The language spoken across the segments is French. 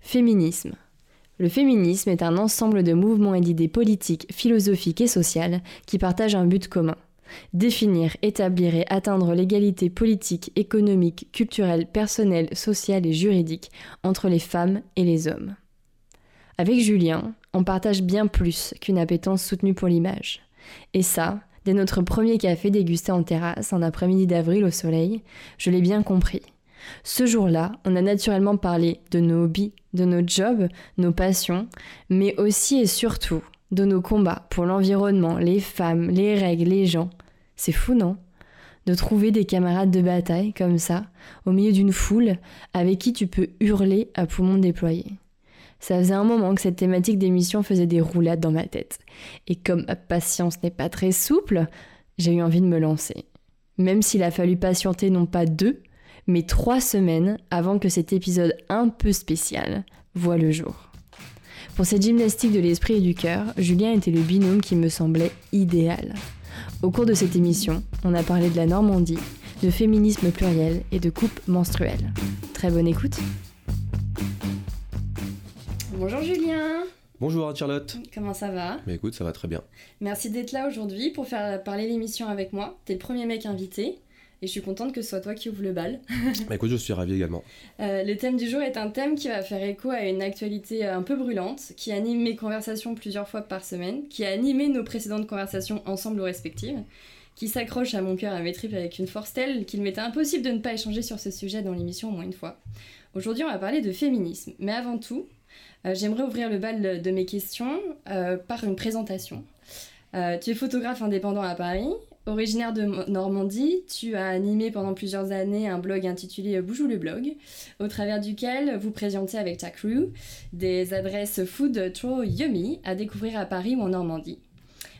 Féminisme. Le féminisme est un ensemble de mouvements et d'idées politiques, philosophiques et sociales qui partagent un but commun. Définir, établir et atteindre l'égalité politique, économique, culturelle, personnelle, sociale et juridique entre les femmes et les hommes. Avec Julien, on partage bien plus qu'une appétence soutenue pour l'image. Et ça, dès notre premier café dégusté en terrasse un après-midi d'avril au soleil, je l'ai bien compris. Ce jour-là, on a naturellement parlé de nos hobbies, de nos jobs, nos passions, mais aussi et surtout de nos combats pour l'environnement, les femmes, les règles, les gens. C'est fou, non? De trouver des camarades de bataille comme ça, au milieu d'une foule, avec qui tu peux hurler à poumons déployés. Ça faisait un moment que cette thématique d'émission faisait des roulades dans ma tête. Et comme ma patience n'est pas très souple, j'ai eu envie de me lancer. Même s'il a fallu patienter non pas deux, mais trois semaines avant que cet épisode un peu spécial voit le jour. Pour cette gymnastique de l'esprit et du cœur, Julien était le binôme qui me semblait idéal. Au cours de cette émission, on a parlé de la Normandie, de féminisme pluriel et de coupe menstruelle. Très bonne écoute. Bonjour Julien. Bonjour Charlotte. Comment ça va? Mais écoute, ça va très bien. Merci d'être là aujourd'hui pour faire parler l'émission avec moi. T'es le premier mec invité. Et je suis contente que ce soit toi qui ouvre le bal. bah écoute, je suis ravie également. Euh, le thème du jour est un thème qui va faire écho à une actualité un peu brûlante, qui anime mes conversations plusieurs fois par semaine, qui a animé nos précédentes conversations ensemble ou respectives, qui s'accroche à mon cœur à mes tripes avec une force telle qu'il m'était impossible de ne pas échanger sur ce sujet dans l'émission au moins une fois. Aujourd'hui, on va parler de féminisme. Mais avant tout, euh, j'aimerais ouvrir le bal de mes questions euh, par une présentation. tu es photographe indépendant à Paris, Originaire de Normandie, tu as animé pendant plusieurs années un blog intitulé Boujou le blog, au travers duquel vous présentez avec ta crew des adresses food trop yummy à découvrir à Paris ou en Normandie.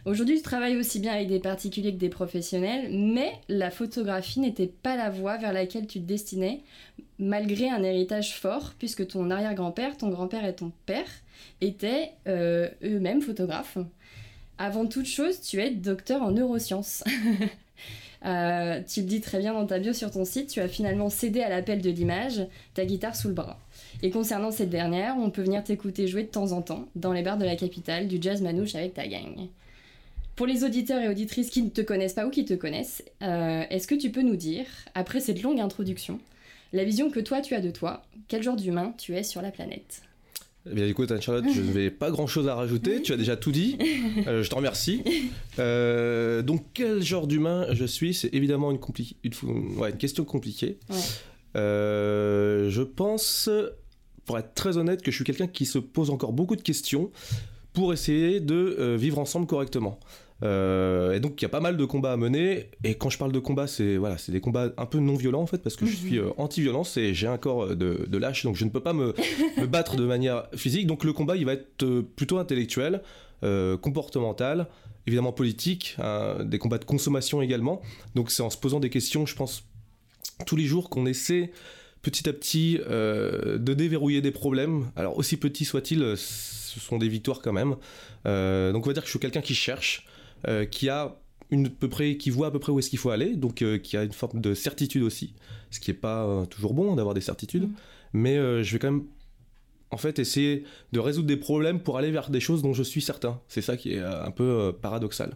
Aujourd'hui, tu travailles aussi bien avec des particuliers que des professionnels, mais la photographie n'était pas la voie vers laquelle tu te destinais, malgré un héritage fort, puisque ton arrière-grand-père, ton grand-père et ton père étaient euh, eux-mêmes photographes. Avant toute chose, tu es docteur en neurosciences. Euh, tu le dis très bien dans ta bio sur ton site, tu as finalement cédé à l'appel de l'image, ta guitare sous le bras. Et concernant cette dernière, on peut venir t'écouter jouer de temps en temps dans les bars de la capitale du jazz manouche avec ta gang. Pour les auditeurs et auditrices qui ne te connaissent pas ou qui te connaissent, euh, est-ce que tu peux nous dire, après cette longue introduction, la vision que toi tu as de toi, quel genre d'humain tu es sur la planète? Bien, écoute, Charlotte, je n'avais pas grand chose à rajouter. Tu as déjà tout dit. Euh, je te remercie. Euh, donc, quel genre d'humain je suis? C'est évidemment une, une, question compliquée. Euh, je pense, pour être très honnête, que je suis quelqu'un qui se pose encore beaucoup de questions pour essayer de vivre ensemble correctement. Euh, et donc il y a pas mal de combats à mener. Et quand je parle de combats, c'est voilà, c'est des combats un peu non violents en fait, parce que je suis euh, anti-violence et j'ai un corps de, de, lâche, donc je ne peux pas me, me, battre de manière physique. Donc le combat, il va être euh, plutôt intellectuel, comportemental, évidemment politique, hein, des combats de consommation également. Donc c'est en se posant des questions, je pense, tous les jours qu'on essaie petit à petit de déverrouiller des problèmes. Alors aussi petits soient-ils, ce sont des victoires quand même. donc on va dire que je suis quelqu'un qui cherche. Euh, qui a une peu près, qui voit à peu près où est-ce qu'il faut aller, donc euh, qui a une forme de certitude aussi, ce qui n'est pas euh, toujours bon d'avoir des certitudes, mm. mais je vais quand même en fait essayer de résoudre des problèmes pour aller vers des choses dont je suis certain. C'est ça qui est un peu paradoxal.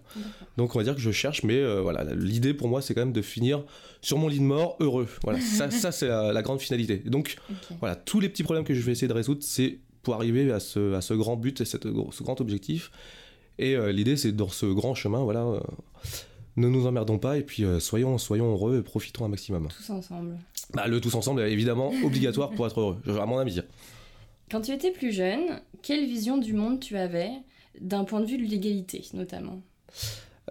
Donc on va dire que je cherche, mais voilà, l'idée pour moi c'est quand même de finir sur mon lit de mort heureux. Voilà, ça, ça c'est la, grande finalité. Donc voilà, tous les petits problèmes que je vais essayer de résoudre, c'est pour arriver à ce, à ce grand but et cette, ce grand objectif. Et euh, l'idée, c'est dans ce grand chemin, voilà, euh, ne nous emmerdons pas et puis euh, soyons, soyons heureux et profitons un maximum. Tous ensemble. Bah, le tous ensemble est évidemment obligatoire pour être heureux, à mon avis. Quand tu étais plus jeune, quelle vision du monde tu avais, d'un point de vue de l'égalité notamment?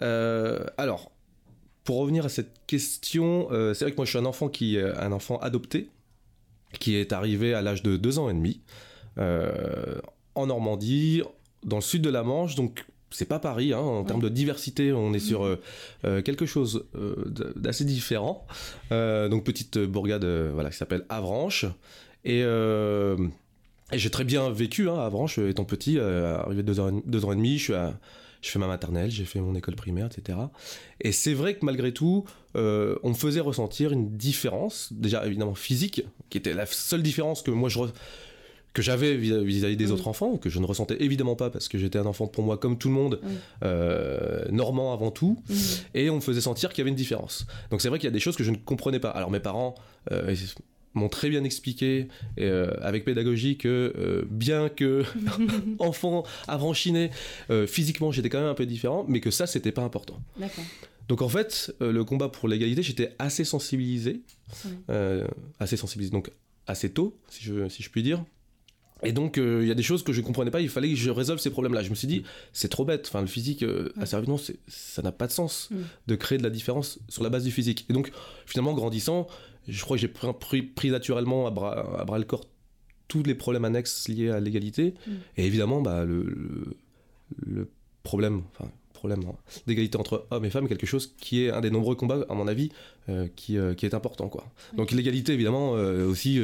Alors, pour revenir à cette question, c'est vrai que moi je suis un enfant qui un enfant adopté, qui est arrivé à l'âge de deux ans et demi. en Normandie, dans le sud de la Manche, donc c'est pas Paris, hein, en termes de diversité, on est sur euh, euh, quelque chose euh, d'assez différent. donc petite bourgade voilà, qui s'appelle Avranches. Et, j'ai très bien vécu hein, à Avranches, étant petit, arrivé deux ans, deux ans et demi, je suis je fais ma maternelle, j'ai fait mon école primaire, etc. Et c'est vrai que malgré tout, on me faisait ressentir une différence, déjà évidemment physique, qui était la seule différence que moi je, que j'avais vis-à-vis des mm. autres enfants, que je ne ressentais évidemment pas parce que j'étais un enfant pour moi comme tout le monde, mm. euh, normand avant tout, mm. et on me faisait sentir qu'il y avait une différence. Donc c'est vrai qu'il y a des choses que je ne comprenais pas. Alors mes parents euh, m'ont très bien expliqué euh, avec pédagogie que bien que enfant avranchiné, physiquement j'étais quand même un peu différent, mais que ça c'était pas important. Donc en fait, le combat pour l'égalité, j'étais assez sensibilisé, assez sensibilisé, donc assez tôt, si je, si je puis dire. Et donc, euh, il y a des choses que je ne comprenais pas, il fallait que je résolve ces problèmes-là. Je me suis dit, c'est trop bête, enfin, le physique, euh, assez rapidement, ça n'a pas de sens mm. de créer de la différence sur la base du physique. Et donc, finalement, grandissant, je crois que j'ai pris, pris, naturellement à bras, à bras, le corps tous les problèmes annexes liés à l'égalité. Mm. Et évidemment, bah, le, le, problème, enfin, problème hein, d'égalité entre hommes et femmes, quelque chose qui est un des nombreux combats, à mon avis, euh, qui, qui, est important. Quoi. Donc, l'égalité, évidemment, aussi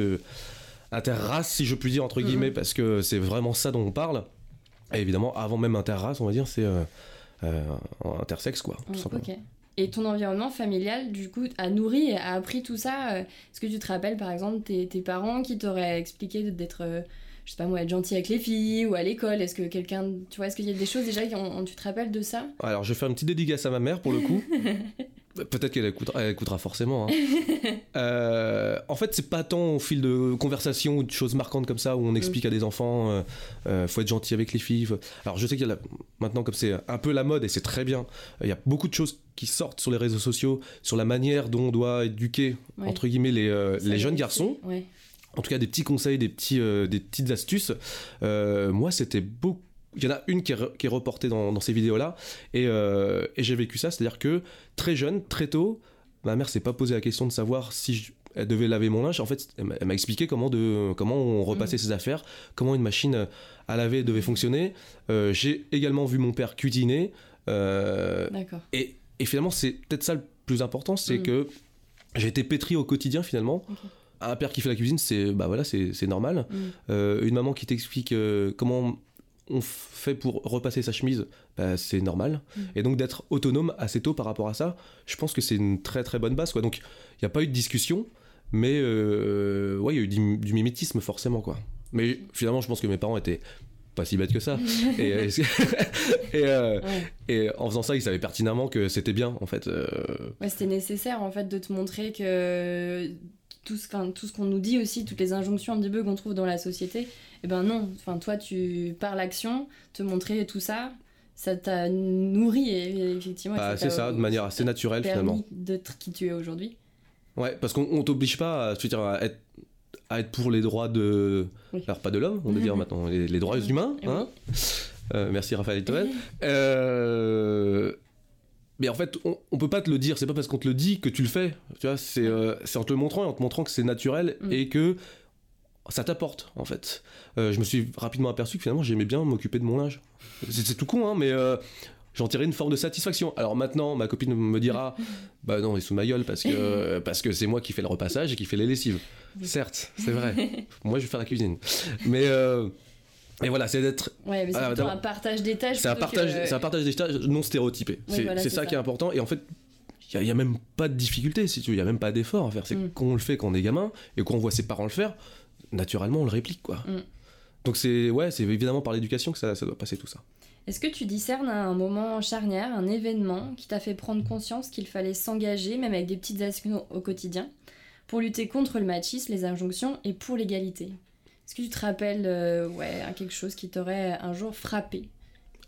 interrace, si je puis dire, entre guillemets, mhm. parce que c'est vraiment ça dont on parle. Et évidemment, avant même interrace, on va dire, c'est euh, euh, intersexe, quoi, tout simplement. Et ton environnement familial, du coup, a nourri et a appris tout ça euh, Est-ce que tu te rappelles, par exemple, tes, tes parents qui t'auraient expliqué d'être, je sais pas moi, être gentil avec les filles ou à l'école? Est-ce que quelqu'un, tu vois, est-ce qu'il y a des choses déjà, qui tu te rappelles de ça? Alors, je vais faire une petite dédicace à ma mère, pour le coup. Peut-être qu'elle écoutera, forcément. Hein. Euh, en fait, c'est pas tant au fil de conversations ou de choses marquantes comme ça où on explique à des enfants, euh, euh, faut être gentil avec les filles. Alors, je sais qu'il y a maintenant, comme c'est un peu la mode et c'est très bien, il y a beaucoup de choses qui sortent sur les réseaux sociaux sur la manière dont on doit éduquer entre guillemets les, les jeunes garçons. En tout cas, des petits conseils, des petits, des petites astuces. moi, c'était beaucoup il y en a une qui est, reportée dans, ces vidéos-là, euh, et, j'ai vécu ça, c'est-à-dire que très jeune, très tôt, ma mère s'est pas posé la question de savoir si elle devait laver mon linge. En fait, elle m'a expliqué comment, de, comment on repassait mm. ses affaires, comment une machine à laver devait fonctionner. Euh, j'ai également vu mon père cuisiner. Euh, et, et, finalement, c'est peut-être ça le plus important, c'est mm. que j'ai été pétri au quotidien finalement. Un père qui fait la cuisine, c'est bah voilà, c'est normal. Mm. une maman qui t'explique comment on fait pour repasser sa chemise, bah, c'est normal. Mm. Et donc d'être autonome assez tôt par rapport à ça, je pense que c'est une très très bonne base. Quoi. Donc il n'y a pas eu de discussion, mais euh, ouais, il y a eu du, mimétisme forcément. quoi. Mais finalement, je pense que mes parents étaient pas si bêtes que ça. et, euh, et, en faisant ça, ils savaient pertinemment que c'était bien, en fait. Euh. c'était nécessaire, en fait, de te montrer que tout ce, tout ce qu'on nous dit aussi, toutes les injonctions un petit peu qu'on trouve dans la société, eh ben non, enfin toi tu par l'action, te montrer tout ça, ça t'a nourri et, effectivement. Bah, c'est ça, de manière assez naturelle finalement. D'être qui tu es aujourd'hui. Ouais, parce qu'on t'oblige pas à, dire, à, être, à être pour les droits de. Alors pas de l'homme, on va dire maintenant, les, droits humains. Hein euh, merci Raphaël Toen. Euh, mais en fait, on, on, peut pas te le dire. C'est pas parce qu'on te le dit que tu le fais. Tu vois, c'est euh, en te le montrant et en te montrant que c'est naturel mm. et que ça t'apporte en fait. Euh, je me suis rapidement aperçu que finalement j'aimais bien m'occuper de mon linge. C'est tout con, hein, mais euh, j'en tirais une forme de satisfaction. Alors maintenant, ma copine me dira, bah non, il est sous ma gueule parce que parce que c'est moi qui fais le repassage et qui fais les lessives. Certes, c'est vrai. moi, je vais faire la cuisine, mais euh, et voilà, c'est d'être. Ouais, mais c'est un partage des tâches. C'est un partage, c'est un partage des tâches non stéréotypé. c'est ça, qui est important. Et en fait, il n'y a, même pas de difficulté, si tu veux, il n'y a même pas d'effort à faire. C'est mm. qu'on le fait quand on est gamin et qu'on voit ses parents le faire, naturellement on le réplique quoi. Mm. Donc c'est ouais, c'est évidemment par l'éducation que ça, ça doit passer tout ça. Est-ce que tu discernes un moment charnière, un événement qui t'a fait prendre conscience qu'il fallait s'engager, même avec des petites actions au quotidien, pour lutter contre le machisme, les injonctions et pour l'égalité? Est-ce que tu te rappelles euh, ouais, quelque chose qui t'aurait un jour frappé?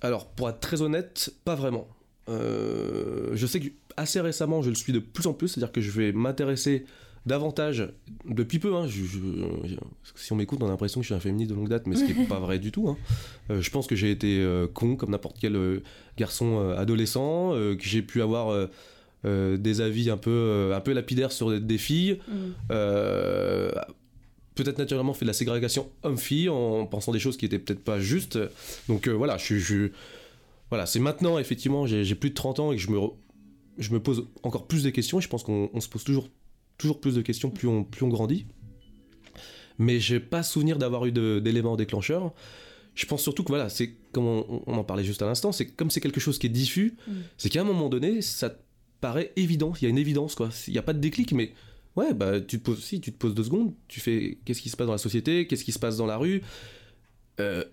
Alors, pour être très honnête, pas vraiment. Euh, je sais que assez récemment, je le suis de plus en plus, c'est-à-dire que je vais m'intéresser davantage, depuis peu, hein, si on m'écoute, on a l'impression que je suis un féministe de longue date, mais ce qui n'est pas vrai du tout. Hein. Euh, je pense que j'ai été euh, con comme n'importe quel euh, garçon adolescent, que j'ai pu avoir des avis un peu, un peu lapidaires sur des, filles. Mm. peut-être naturellement fait de la ségrégation homme-fille en pensant des choses qui étaient peut-être pas justes. Donc voilà, je. Voilà, c'est maintenant, effectivement, j'ai plus de 30 ans et que je me, je me pose encore plus de questions. Et je pense qu'on se pose toujours, toujours plus de questions plus on, plus on grandit. Mais j'ai pas souvenir d'avoir eu d'éléments déclencheurs. Je pense surtout que voilà, c'est comme on, en parlait juste à l'instant, c'est comme c'est quelque chose qui est diffus, mm. c'est qu'à un moment donné, ça paraît évident. Il y a une évidence, quoi. Il n'y a pas de déclic, mais ouais, bah tu te poses, si tu te poses deux secondes, tu fais qu'est-ce qui se passe dans la société, qu'est-ce qui se passe dans la rue. Euh,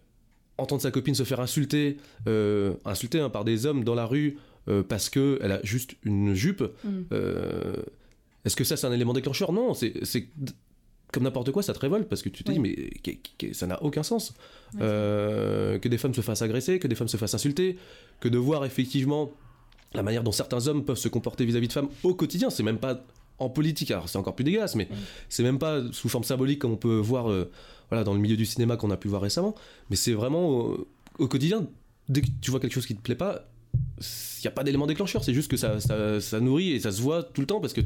entendre sa copine se faire insulter, euh, insulter hein, par des hommes dans la rue euh, parce que elle a juste une jupe. Mm. Est-ce que ça c'est un élément déclencheur? Non, c'est comme n'importe quoi, ça te révolte parce que tu te dis mais ça n'a aucun sens. Que des femmes se fassent agresser, que des femmes se fassent insulter, que de voir effectivement la manière dont certains hommes peuvent se comporter vis-à-vis de femmes au quotidien, c'est même pas en politique, alors c'est encore plus dégueulasse, mais c'est même pas sous forme symbolique comme on peut voir euh, voilà, dans le milieu du cinéma qu'on a pu voir récemment, mais c'est vraiment au quotidien, dès que tu vois quelque chose qui te plaît pas, il n'y a pas d'élément déclencheur, c'est juste que ça, ça, nourrit et ça se voit tout le temps parce que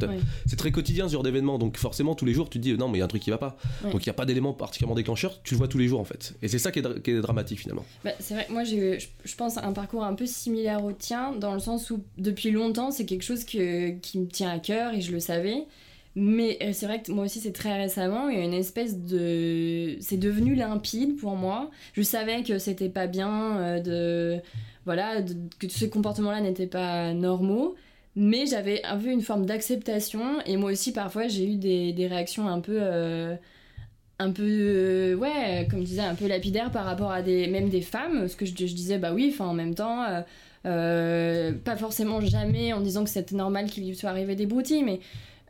c'est très quotidien ce genre d'événement. Donc forcément, tous les jours, tu te dis non, mais il y a un truc qui va pas. Donc il n'y a pas d'élément particulièrement déclencheur, tu le vois tous les jours en fait. Et c'est ça qui est, dramatique finalement. Bah, c'est vrai, moi j'ai, je pense, un parcours un peu similaire au tien, dans le sens où depuis longtemps, c'est quelque chose que, qui me tient à cœur et je le savais. Mais euh, c'est vrai que moi aussi, c'est très récemment, il y a une espèce de. C'est devenu limpide pour moi. Je savais que c'était pas bien euh, de voilà, que ces comportements-là n'étaient pas normaux. Mais j'avais un peu une forme d'acceptation. Et moi aussi, parfois, j'ai eu des, des, réactions un peu. Euh, un peu. Euh, ouais, comme je disais, un peu lapidaires par rapport à même des femmes. Parce que je, je disais, bah oui, enfin, en même temps. Euh, pas forcément jamais en disant que c'était normal qu'il lui soit arrivé des broutilles, mais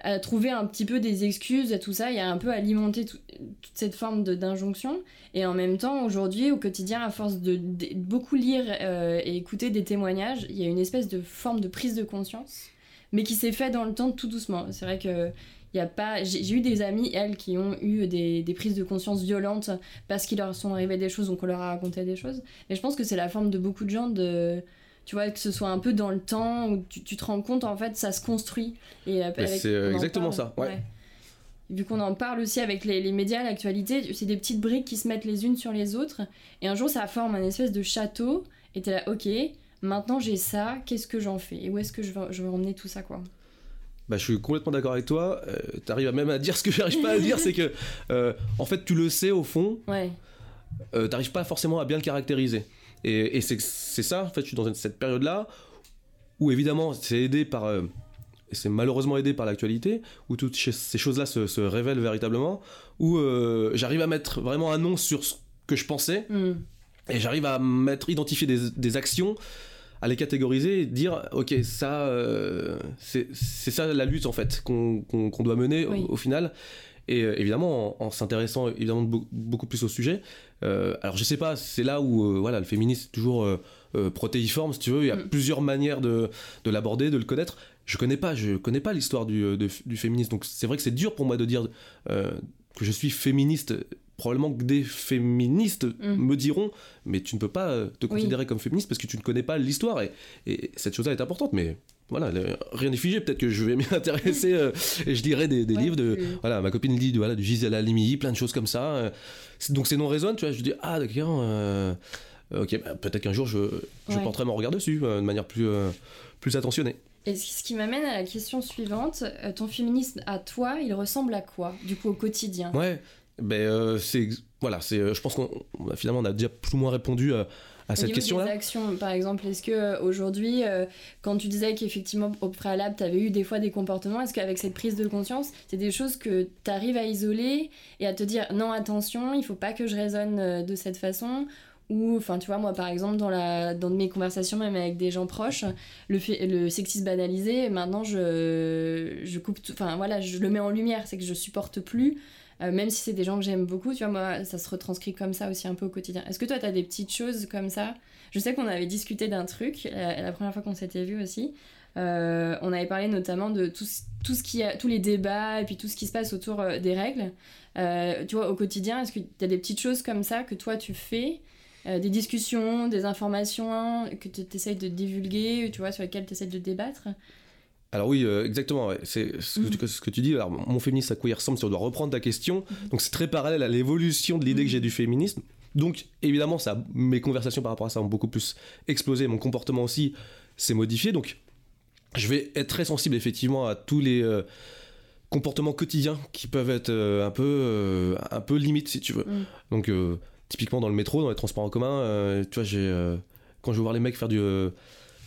à trouver un petit peu des excuses, tout ça, y a un peu alimenter toute cette forme d'injonction. Et en même temps, aujourd'hui, au quotidien, à force de, beaucoup lire euh, et écouter des témoignages, il y a une espèce de forme de prise de conscience, mais qui s'est fait dans le temps tout doucement. C'est vrai que y a pas j'ai eu des amis elles qui ont eu des, des prises de conscience violentes parce qu'il leur sont arrivées des choses donc on leur a raconté des choses mais je pense que c'est la forme de beaucoup de gens de tu vois, que ce soit un peu dans le temps où tu, tu te rends compte, en fait, ça se construit. Et c'est euh, exactement ça, ouais. Vu qu'on en parle aussi avec les, les médias, l'actualité, c'est des petites briques qui se mettent les unes sur les autres. Et un jour, ça forme un espèce de château. Et t'es là, ok, maintenant j'ai ça, qu'est-ce que j'en fais? Et où est-ce que je vais, je vais emmener tout ça, quoi? Bah, je suis complètement d'accord avec toi. Euh, tu arrives même à dire ce que j'arrive pas à dire, c'est que euh, en fait tu le sais au fond. Ouais. Euh, T'arrives pas forcément à bien le caractériser. Et, c'est ça, en fait, je suis dans cette période-là où évidemment c'est aidé par. Euh, c'est malheureusement aidé par l'actualité, où toutes ces choses-là se, révèlent véritablement, où euh, j'arrive à mettre vraiment un nom sur ce que je pensais, mm. et j'arrive à mettre, identifier des, actions, à les catégoriser et dire, ok, ça, euh, c'est ça la lutte en fait qu'on doit mener au, final. Et euh, évidemment, en, s'intéressant évidemment beaucoup plus au sujet, euh, alors je sais pas, c'est là où euh, voilà, le féminisme est toujours protéiforme, si tu veux. Il y a mm. plusieurs manières de, de l'aborder, de le connaître. Je connais pas, je connais pas l'histoire du, du, féminisme, donc c'est vrai que c'est dur pour moi de dire que je suis féministe probablement que des féministes mm. me diront mais tu ne peux pas te considérer comme féministe parce que tu ne connais pas l'histoire et, et, cette chose-là est importante mais voilà, rien n'est figé. Peut-être que je vais m'y intéresser euh, et je lirai des, livres de. Voilà, ma copine lit de, voilà, du Gisèle Halimi, plein de choses comme ça. Euh. donc ces noms résonnent, tu vois. Je dis, ah, d'accord. Euh, ok, bah, peut-être qu'un jour je, je porterai mon regard dessus de manière plus, plus attentionnée. Et ce qui m'amène à la question suivante, ton féminisme à toi, il ressemble à quoi, du coup, au quotidien? Ouais, ben c'est. Voilà, c'est, je pense qu'on finalement on a déjà plus ou moins répondu à à cette question-là actions, par exemple, est-ce que euh, aujourd'hui, euh, quand tu disais qu'effectivement au préalable, tu avais eu des fois des comportements, est-ce qu'avec cette prise de conscience, c'est des choses que tu arrives à isoler et à te dire non, attention, il faut pas que je raisonne euh, de cette façon ou enfin tu vois moi par exemple dans la dans mes conversations même avec des gens proches le le sexisme banalisé maintenant je je coupe enfin voilà je le mets en lumière c'est que je supporte plus euh, même si c'est des gens que j'aime beaucoup, tu vois, moi, ça se retranscrit comme ça aussi un peu au quotidien. Est-ce que toi, tu as des petites choses comme ça? Je sais qu'on avait discuté d'un truc, la, première fois qu'on s'était vu aussi. Euh, on avait parlé notamment de tout, tout, ce qui a, tous les débats et puis tout ce qui se passe autour euh, des règles. tu vois, au quotidien, est-ce que tu as des petites choses comme ça que toi, tu fais des discussions, des informations que tu essayes de divulguer, tu vois, sur lesquelles tu essayes de débattre? Alors oui, euh, exactement. ouais. C'est ce que, tu, ce que tu dis. Alors mon féminisme à quoi il ressemble Si on doit reprendre ta question, donc c'est très parallèle à l'évolution de l'idée que j'ai du féminisme. Donc évidemment, ça, mes conversations par rapport à ça ont beaucoup plus explosé. Mon comportement aussi s'est modifié. Donc je vais être très sensible effectivement à tous les euh, comportements quotidiens qui peuvent être euh, un peu un peu limite si tu veux. Mm. Donc typiquement dans le métro, dans les transports en commun, tu vois, j'ai quand je vois les mecs faire du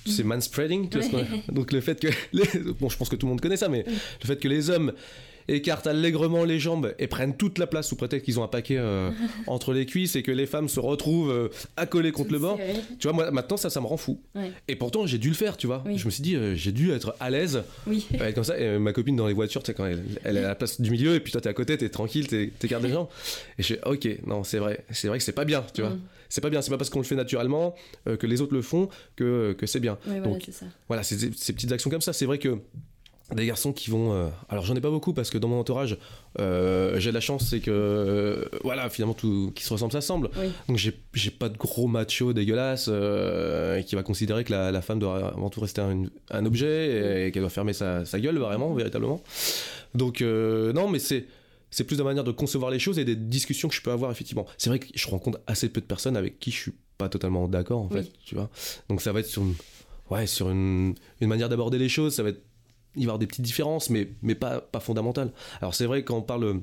c'est manspreading, tu vois donc le fait que les- bon, je pense que tout le monde connaît ça, mais le fait que les hommes écartent allègrement les jambes et prennent toute la place sous prétexte qu'ils ont un paquet euh, entre les cuisses et que les femmes se retrouvent euh, accolées contre le bord. Tu vois, moi maintenant ça, ça me rend fou. Ouais. Et pourtant j'ai dû le faire, tu vois. Oui. Je me suis dit, euh, j'ai dû être à l'aise Oui. Comme ça, et ma copine dans les voitures, tu sais, quand elle, elle est à la place du milieu, et puis toi t'es à côté, t'es tranquille, t'es- t'écartes les gens. Et je fais, ok, non, c'est vrai, c'est vrai que c'est pas bien, tu vois. Mm. C'est pas bien, c'est pas parce qu'on le fait naturellement, que les autres le font, que, que c'est bien. Ouais, voilà, Donc, c'est ça. Voilà, c'est ces ces petites actions comme ça, c'est vrai que des garçons qui vont. euh, alors j'en ai pas beaucoup parce que dans mon entourage, euh, j'ai de la chance, c'est que. euh, voilà, finalement, tout qui se ressemble, ça semble. Oui. Donc j'ai pas de gros macho dégueulasse qui va considérer que la, la femme doit avant tout rester un, un objet et, qu'elle doit fermer sa, sa gueule vraiment, véritablement. Donc non, mais c'est c'est plus la manière de concevoir les choses et des discussions que je peux avoir effectivement. C'est vrai que je rencontre assez peu de personnes avec qui je suis pas totalement d'accord en Oui. fait, tu vois. Donc ça va être sur une, ouais, sur une, une manière d'aborder les choses, ça va être il va y avoir des petites différences mais mais pas pas fondamentales. Alors c'est vrai quand on parle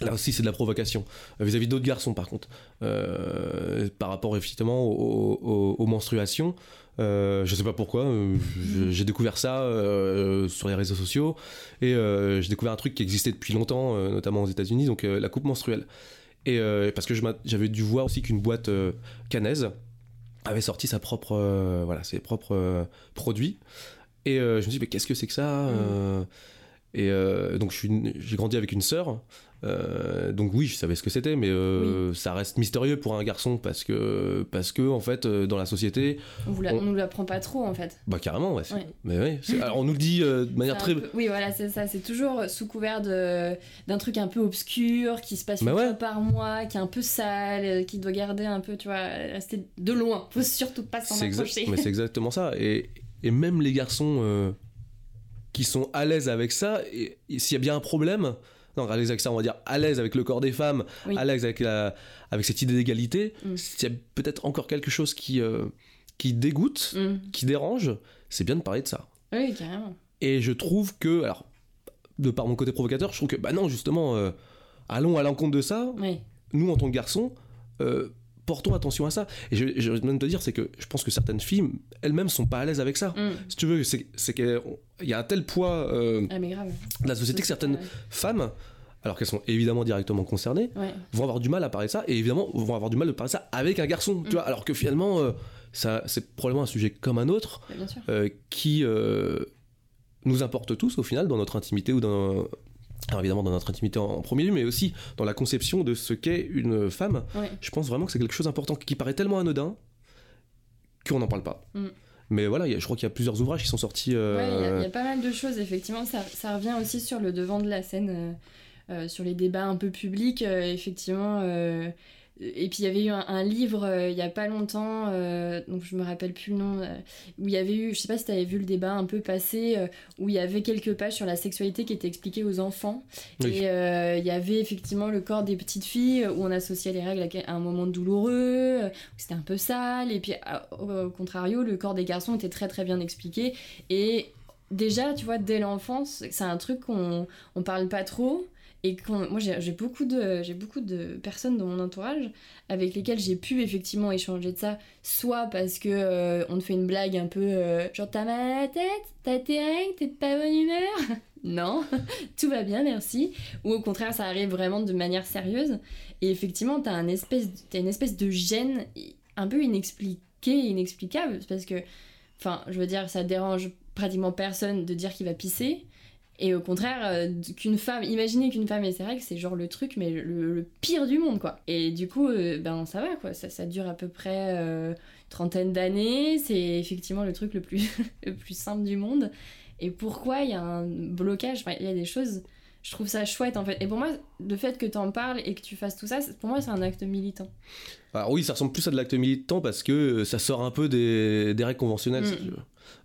Là aussi, c'est de la provocation Euh, vis-à-vis d'autres garçons, par contre, Euh, par rapport effectivement aux, aux- aux menstruations. Euh, je sais pas pourquoi, euh, je- j'ai découvert ça euh, sur les réseaux sociaux et j'ai découvert un truc qui existait depuis longtemps, notamment aux États-Unis, donc la coupe menstruelle. Et parce que j'avais dû voir aussi qu'une boîte canaise avait sorti sa propre, voilà, ses propres produits. Et euh, je me suis dit, mais qu'est-ce que c'est que ça Euh, Et euh, donc, une- j'ai grandi avec une sœur. Euh, donc oui, je savais ce que c'était, mais euh, ça reste mystérieux pour un garçon parce que parce que en fait dans la société, On vous la- On- on nous l'apprend pas trop en fait. bah carrément, ouais. Mais c'est- alors on nous le dit de manière très peu- Oui, voilà, c'est ça. C'est toujours sous couvert de- d'un truc un peu obscur qui se passe une Bah ouais. fois par mois, qui est un peu sale, qui doit garder un peu, tu vois, rester de loin. Faut surtout pas s'en approcher. mais c'est exactement ça. Et, et même les garçons euh, qui sont à l'aise avec ça, et, et s'il y a bien un problème, non, à l'aise avec ça, on va dire à l'aise avec le corps des femmes, Oui. à l'aise avec, la, avec cette idée d'égalité, Mm. s'il y a peut-être encore quelque chose qui, euh, qui dégoûte, Mm. qui dérange, c'est bien de parler de ça. Oui, carrément. Et je trouve que, alors, de par mon côté provocateur, je trouve que, bah non, justement, euh, allons à l'encontre de ça, Oui. nous en tant que garçons, euh, portons attention à ça. Et je, je même te dire, c'est que je pense que certaines filles, elles-mêmes, sont pas à l'aise avec ça. Mm. Si tu veux, c'est qu'il y a un tel poids euh, Ah, de la société que certaines femmes, alors qu'elles sont évidemment directement concernées, Ouais. vont avoir du mal à parler de ça, et évidemment vont avoir du mal de parler de ça avec un garçon, tu Mm. vois, alors que finalement, euh, ça, c'est probablement un sujet comme un autre, euh, qui euh, nous importe tous au final dans notre intimité ou dans alors évidemment dans notre intimité en, en premier lieu mais aussi dans la conception de ce qu'est une femme Ouais. je pense vraiment que c'est quelque chose d'important qui paraît tellement anodin qu'on n'en parle pas Mm. mais voilà a- je crois qu'il y a plusieurs ouvrages qui sont sortis euh, il y a- il y, a pas mal de choses, effectivement. Ça, ça revient aussi sur le devant de la scène, euh, euh, sur les débats un peu publics, euh, effectivement. Et puis il y avait eu un, un livre euh, il y a pas longtemps, euh, donc je me rappelle plus le nom, euh, où il y avait eu, je sais pas si tu avais vu le débat un peu passé, où il y avait quelques pages sur la sexualité qui étaient expliquées aux enfants. Oui. Et il y avait effectivement le corps des petites filles, où on associait les règles à un moment douloureux, où c'était un peu sale, et puis à- au contrario, le corps des garçons était très très bien expliqué. Et déjà, tu vois, dès l'enfance, c'est un truc qu'on on parle pas trop. Et qu'on- moi, j'ai beaucoup, de, beaucoup de personnes dans mon entourage avec lesquelles j'ai pu effectivement échanger de ça, soit parce que euh, on te fait une blague un peu euh, genre t'as mal à la tête, t'as tes règles, t'es pas bonne humeur? non, tout va bien, merci. Ou au contraire, ça arrive vraiment de manière sérieuse. Et effectivement, t'as un espèce, une espèce de gêne un peu inexpliquée, inexplicable, parce que, enfin, je veux dire, ça dérange pratiquement personne de dire qu'il va pisser. Et au contraire, euh, qu'une femme, imaginez qu'une femme ait ses règles, c'est genre le truc, mais le, le pire du monde, quoi. Et du coup, euh, ben ça va, quoi. Ça, ça dure à peu près euh, trentaine d'années. C'est effectivement le truc le plus, le plus simple du monde. Et pourquoi il y a un blocage? Enfin, il y a des choses je trouve ça chouette en fait. Et pour moi, le fait que tu en parles et que tu fasses tout ça, pour moi, c'est un acte militant. Alors oui, ça ressemble plus à de l'acte militant parce que ça sort un peu des, des règles conventionnelles. Si mm. tu veux.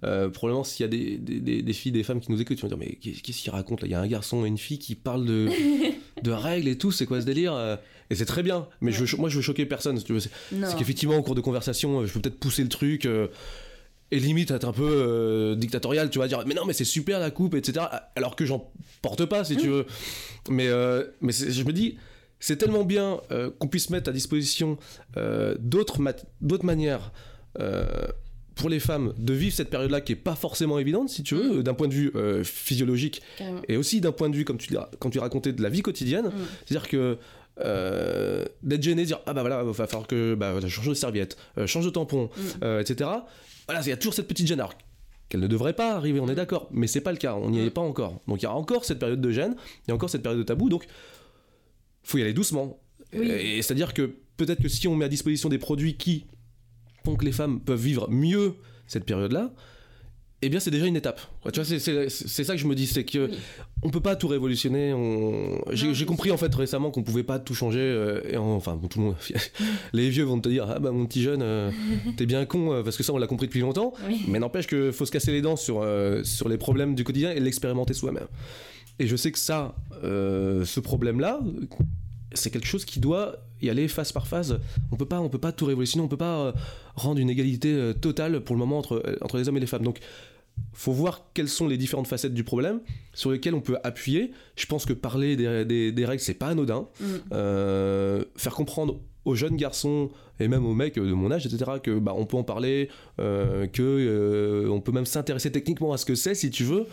Euh, probablement, s'il y a des, des, des, filles, des femmes qui nous écoutent, ils vont dire Mais qu'est-ce qu'il raconte là? Il y a un garçon et une fille qui parlent de, de règles et tout, c'est quoi ce délire? Euh Et c'est très bien, mais je moi je veux choquer personne. Si veux. C'est qu'effectivement, au cours de conversation, je peux peut-être pousser le truc. Euh, et limite être un peu dictatorial, tu vas dire mais non mais c'est super la coupe, etc. Alors que j'en porte pas si tu veux. Mais, mais je me dis, c'est tellement bien qu'on puisse mettre à disposition d'autres d'autres manières pour les femmes de vivre cette période-là qui est pas forcément évidente, si tu veux, mm. d'un point de vue euh, physiologique et aussi d'un point de vue, comme tu, quand tu racontais, de la vie quotidienne. Mm. C'est-à-dire que euh, d'être gêné, dire ah bah voilà, il va falloir que bah, change de serviette, euh, change de tampon, mm. etc. Voilà, il y a toujours cette petite gêne. Alors qu'elle ne devrait pas arriver, on est d'accord, mais c'est pas le cas, on n'y est pas encore. Donc il y a encore cette période de gêne, il y a encore cette période de tabou, donc faut y aller doucement. Et c'est-à-dire que peut-être que si on met à disposition des produits qui que les femmes peuvent vivre mieux cette période-là, eh bien c'est déjà une étape. Tu vois, c'est ça que je me dis, c'est que on peut pas tout révolutionner. J'ai compris en fait récemment qu'on pouvait pas tout changer. Euh, et enfin, tout le monde, les vieux vont te dire ah bah mon petit jeune, euh, t'es bien con euh, parce que ça on l'a compris depuis longtemps. Mais n'empêche que faut se casser les dents sur sur les problèmes du quotidien et l'expérimenter soi-même. Et je sais que ça, ce problème-là, c'est quelque chose qui doit y aller phase par phase. On peut pas, on peut pas tout révolutionner, on peut pas euh, rendre une égalité euh, totale pour le moment entre, euh, entre les hommes et les femmes. Donc, faut voir quelles sont les différentes facettes du problème sur lesquelles on peut appuyer. Je pense que parler des, des, des règles, c'est pas anodin. Mm. faire comprendre aux jeunes garçons et même aux mecs de mon âge, etc., que bah, on peut en parler, que on peut même s'intéresser techniquement à ce que c'est, si tu veux.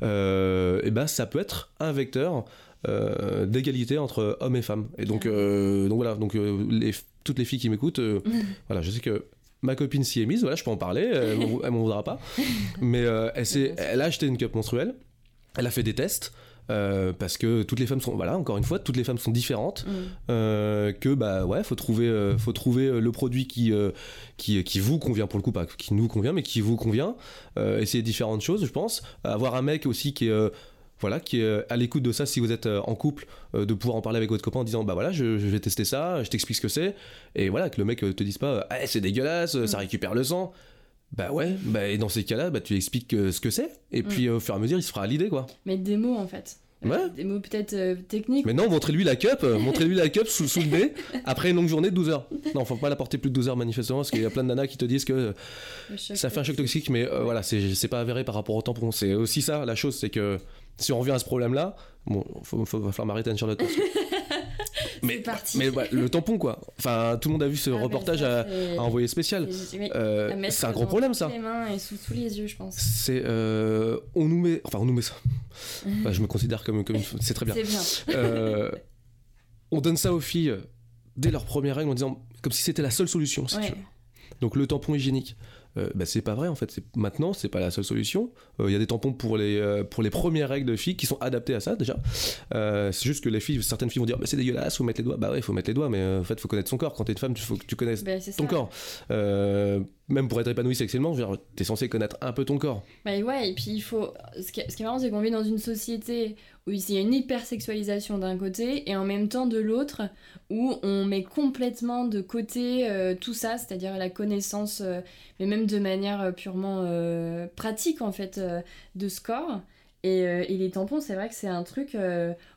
et ben, ça peut être un vecteur euh, d'égalité entre hommes et femmes. Et donc, euh, donc voilà, donc euh, les, toutes les filles qui m'écoutent, voilà, je sais que ma copine s'y est mise, voilà, je peux en parler, elle, m'en voudra pas. Mais elle, elle a acheté une cup menstruelle, elle a fait des tests. parce que toutes les femmes sont voilà encore une fois toutes les femmes sont différentes mm. que bah ouais faut trouver faut trouver le produit qui, qui qui vous convient pour le coup pas qui nous convient mais qui vous convient essayer différentes choses je pense avoir un mec aussi qui est voilà, qui est euh, à l'écoute de ça si vous êtes euh, en couple, euh, de pouvoir en parler avec votre copain en disant bah voilà, je, vais tester ça, je t'explique ce que c'est, et voilà, que le mec te dise pas ah, c'est dégueulasse, ça mm. récupère le sang. Bah ouais, bah, et dans ces cas-là, bah, tu expliques ce que c'est, et mm. puis au fur et à mesure, il se fera à l'idée quoi. Mais des mots en fait. Ouais. Des mots peut-être techniques. Mais non, montrez-lui la cup, montrez-lui la cup sous, sous, le nez après une longue journée de 12 heures. Non, faut pas la porter plus de 12 heures manifestement parce qu'il y a plein de nanas qui te disent que ça fait un choc toxique, mais voilà, c'est pas avéré par rapport au tampon. C'est aussi ça la chose, c'est que si on revient à ce problème-là, bon, faut, faut, va falloir m'arrêter à Charlotte. Mais, parti. mais le tampon quoi. Enfin, tout le monde a vu ce ah, reportage à, envoyer spécial. Euh, c'est un gros problème ça. les mains et sous, sous les yeux, je pense. C'est euh, on nous met, enfin on nous met ça. je me considère comme comme une... c'est très bien. Bien. Euh, on donne ça aux filles dès leur première règle en disant comme si c'était la seule solution. Si tu veux. Donc le tampon hygiénique. Euh, bah, c'est pas vrai en fait. Maintenant, c'est pas la seule solution. Il euh, y a des tampons pour les, euh, pour les premières règles de filles qui sont adaptées à ça déjà. c'est juste que les filles, certaines filles vont dire bah, c'est dégueulasse, faut mettre les doigts. Bah ouais, faut mettre les doigts, mais en fait, faut connaître son corps. Quand t'es une femme, il faut que tu connaisses bah, ton corps même pour être épanoui sexuellement, t'es censé connaître un peu ton corps. Bah ouais, et puis il faut. Ce qui, est marrant, c'est qu'on vit dans une société où il y a une hypersexualisation d'un côté et en même temps de l'autre, où on met complètement de côté euh, tout ça, c'est-à-dire la connaissance, euh, mais même de manière euh, purement pratique en fait, de ce corps. Et, et, les tampons, c'est vrai que c'est un truc.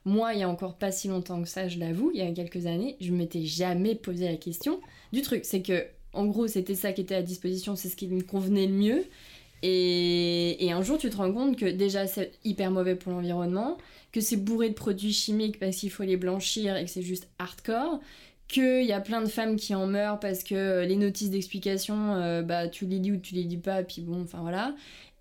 moi, il y a encore pas si longtemps que ça, je l'avoue, il y a quelques années, je m'étais jamais posé la question du truc. C'est que en gros, c'était ça qui était à disposition, c'est ce qui me convenait le mieux. Et, un jour, tu te rends compte que déjà, c'est hyper mauvais pour l'environnement, que c'est bourré de produits chimiques parce qu'il faut les blanchir et que c'est juste hardcore, qu'il y a plein de femmes qui en meurent parce que les notices d'explication, euh, bah, tu les lis ou tu les lis pas, puis bon, enfin voilà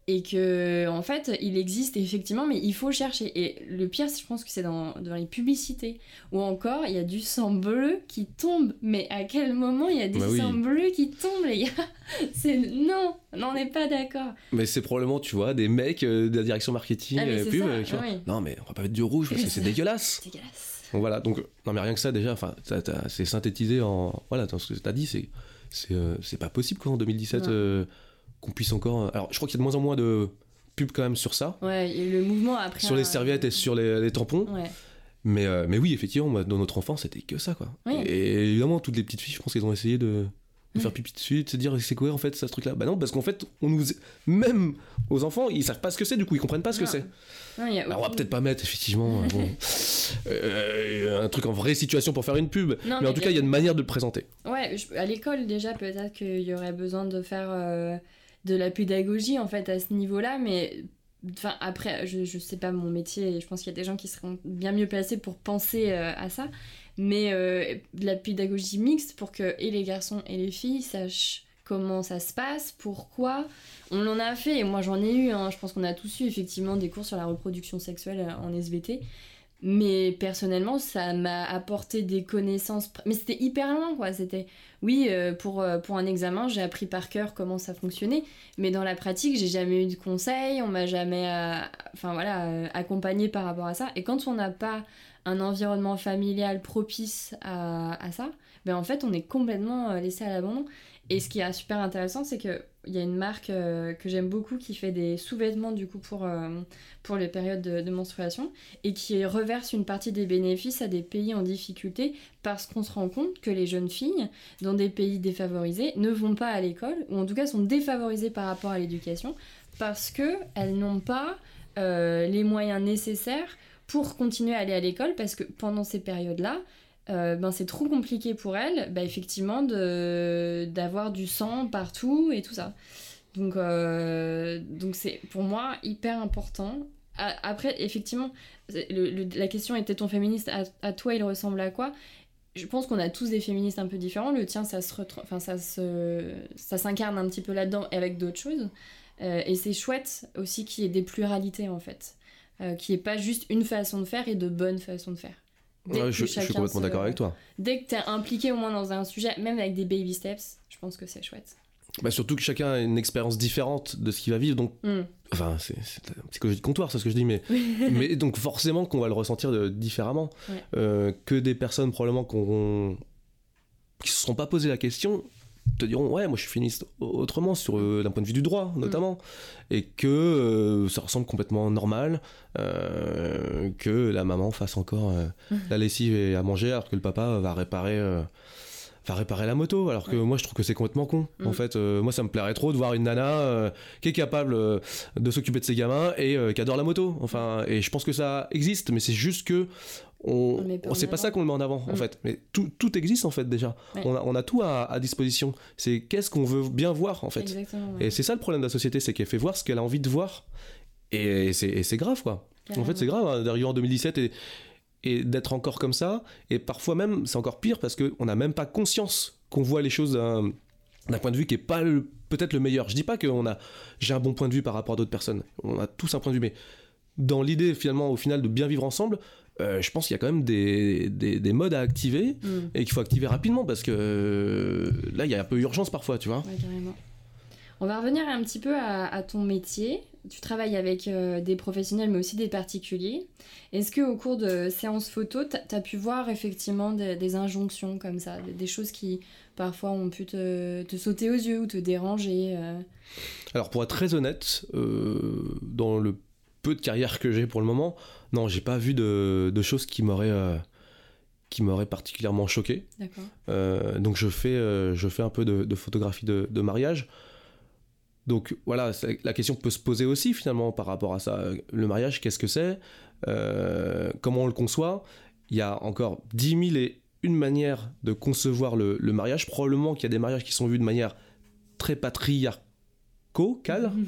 et que en fait il existe effectivement mais il faut chercher. Et le pire je pense que c'est dans, dans, les publicités. Ou encore il y a du sang bleu qui tombe. Mais à quel moment il y a du bah sang bleu qui tombe les gars c'est non on n'est pas d'accord. Mais c'est probablement tu vois des mecs euh, de la direction marketing ah, euh, pub euh, non mais on va pas mettre du rouge parce que c'est dégueulasse. Dégueulasse. Donc voilà donc non mais rien que ça déjà enfin c'est synthétisé en voilà dans ce que tu as dit c'est c'est pas possible quoi en 2017 qu'on puisse encore. Alors, je crois qu'il y a de moins en moins de pub quand même sur ça. Ouais, et le mouvement après. Sur les serviettes et sur les, les tampons. Ouais. Mais, euh, mais oui, effectivement, moi, dans notre enfance, c'était que ça, quoi. Oui. Et évidemment, toutes les petites filles, je pense qu'elles ont essayé de, de faire Ouais. pipi dessus, de se dire c'est quoi en fait ça, ce truc-là? Bah non, parce qu'en fait, on nous, même aux enfants, ils savent pas ce que c'est, du coup, ils comprennent pas ce que c'est. Alors on va peut-être pas mettre effectivement euh, bon, euh, un truc en vraie situation pour faire une pub, Non, mais en tout cas, il y a une manière de le présenter. Ouais, je- à l'école déjà peut-être qu'il y aurait besoin de faire euh, de la pédagogie en fait à ce niveau-là, mais après je, je sais pas mon métier je pense qu'il y a des gens qui seront bien mieux placés pour penser euh, à ça, mais euh, de la pédagogie mixte pour que et les garçons et les filles sachent comment ça se passe, pourquoi. On en a fait et moi j'en ai eu, hein, je pense qu'on a tous eu effectivement des cours sur la reproduction sexuelle euh, en SVT. Mais personnellement, ça m'a apporté des connaissances. Mais c'était hyper loin, quoi. C'était, oui, euh, pour, euh, pour un examen, j'ai appris par cœur comment ça fonctionnait. Mais dans la pratique, j'ai jamais eu de conseils, on m'a jamais, euh, accompagné par rapport à ça. Et quand on n'a pas un environnement familial propice à, à ça, ben en fait, on est complètement laissé à l'abandon. Et ce qui est super intéressant, c'est que il y a une marque euh, que j'aime beaucoup qui fait des sous-vêtements du coup pour, euh, les périodes de, menstruation et qui reverse une partie des bénéfices à des pays en difficulté parce qu'on se rend compte que les jeunes filles dans des pays défavorisés ne vont pas à l'école ou en tout cas sont défavorisées par rapport à l'éducation parce que elles n'ont pas euh, les moyens nécessaires pour continuer à aller à l'école parce que pendant ces périodes-là, euh, ben c'est trop compliqué pour elles, ben effectivement, d'avoir du sang partout et tout ça. Donc, euh, donc c'est pour moi hyper important. Après, effectivement, la question était ton féministe, à, toi il ressemble à quoi? Je pense qu'on a tous des féministes un peu différents. Le tien, ça se enfin, ça se, ça s'incarne un petit peu là-dedans et avec d'autres choses. Euh, et c'est chouette aussi qu'il y ait des pluralités en fait, euh, qu'il n'y ait pas juste une façon de faire et de bonnes façons de faire. Dès Ouais, que je, je suis complètement d'accord avec toi. Dès que tu es impliqué au moins dans un sujet, même avec des baby steps, je pense que c'est chouette. Bah, surtout que chacun a une expérience différente de ce qu'il va vivre, donc Hmm. enfin c'est c'est la psychologie de comptoir, c'est ce que je dis, mais mais donc forcément qu'on va le ressentir de- différemment. Ouais. Euh, que des personnes probablement qu'on qui se seront pas posé la question te diront ouais moi je suis féministe autrement sur euh, d'un point de vue du droit notamment. Et que euh, ça ressemble complètement normal euh, que la maman fasse encore euh, la lessive et à manger alors que le papa va réparer va réparer la moto. Alors que moi je trouve que c'est complètement con en Mm. fait. Moi ça me plairait trop de voir une nana qui est capable de s'occuper de ses gamins et qui adore la moto. Enfin et je pense que ça existe mais c'est juste que on, On c'est pas ça qu'on le met en avant en Mm. fait. Mais tout, tout existe en fait déjà. Ouais. on, a, on a tout à, à disposition. C'est qu'est-ce qu'on veut bien voir en fait. Exactement. ouais. et c'est ça le problème de la société c'est qu'elle fait voir ce qu'elle a envie de voir. Et c'est et c'est grave quoi. En fait c'est grave hein, d'arriver en 2017 et, et d'être encore comme ça. Et parfois même c'est encore pire parce qu'on n'a même pas conscience qu'on voit les choses d'un point de vue qui est pas le- peut-être le meilleur. Je dis pas que on a j'ai un bon point de vue par rapport à d'autres personnes. On a tous un point de vue mais dans l'idée finalement au final de bien vivre ensemble euh, je pense qu'il y a quand même des, des, des modes à activer Hmm. et qu'il faut activer rapidement parce que euh, là il y a un peu urgence parfois tu vois Ouais, carrément. On va revenir un petit peu à, à ton métier. Tu travailles avec euh, des professionnels mais aussi des particuliers. Est-ce que au cours de séances photos, tu as pu voir effectivement des, des injonctions comme ça, des, des choses qui parfois ont pu te, te sauter aux yeux ou te déranger euh? Alors pour être très honnête, euh, dans le peu de carrière que j'ai pour le moment, non, j'ai pas vu de, de choses qui m'auraient euh, qui m'auraient particulièrement choqué. Euh, donc je fais euh, je fais un peu de, de photographie de, de mariage. Donc voilà, la question peut se poser aussi finalement par rapport à ça. Le mariage, qu'est-ce que c'est? Comment on le conçoit? Il y a encore 10 000 et une manières de concevoir le, le mariage. Probablement qu'il y a des mariages qui sont vus de manière très patriarcale,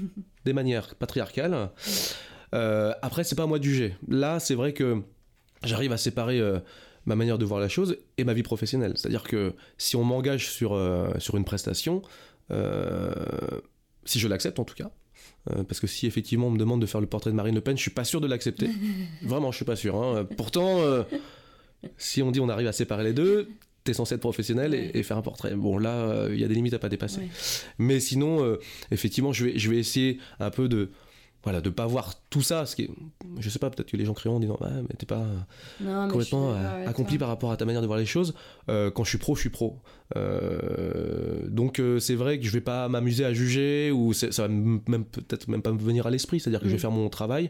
des manières patriarcales. Euh, après, c'est pas à moi de juger. Là, c'est vrai que j'arrive à séparer euh, ma manière de voir la chose et ma vie professionnelle. C'est-à-dire que si on m'engage sur, euh, sur une prestation, euh, si je l'accepte en tout cas, parce que si effectivement on me demande de faire le portrait de Marine Le Pen, je suis pas sûr de l'accepter. Vraiment, je suis pas sûr. hein. Pourtant, si on dit on arrive à séparer les deux, t'es censé être professionnel et, et faire un portrait. Bon, là, euh, il y a des limites à pas dépasser. Ouais. Mais sinon, euh, effectivement, je vais, je vais essayer un peu de voilà, de pas voir tout ça, ce qui est, je sais pas, peut-être que les gens crieront en disant, ouais, mais t'es pas complètement euh, accompli par rapport à ta manière de voir les choses. Euh, quand je suis pro, je suis pro. Euh, donc c'est vrai que je vais pas m'amuser à juger ou ça va même peut-être même pas me venir à l'esprit, c'est-à-dire que je vais mm. faire mon travail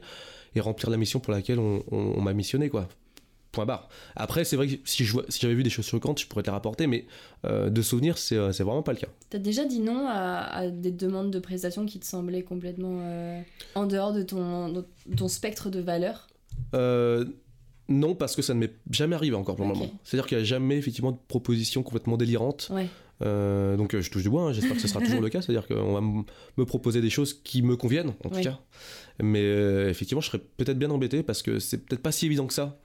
et remplir la mission pour laquelle on m'a missionné, quoi. Après, c'est vrai que si, j'avais vu des choses choquantes, je pourrais te les rapporter, mais euh, de souvenir, euh, c'est, vraiment pas le cas. T'as déjà dit non à, des demandes de prestations qui te semblaient complètement euh, en dehors de ton, ton spectre de valeur Non, parce que ça ne m'est jamais arrivé encore pour le moment. C'est-à-dire qu'il n'y a jamais effectivement de proposition complètement délirante. donc je touche du bois, hein, j'espère que ce sera toujours le cas, c'est-à-dire qu'on va me proposer des choses qui me conviennent en tout cas. Mais effectivement, je serais peut-être bien embêté parce que c'est peut-être pas si évident que ça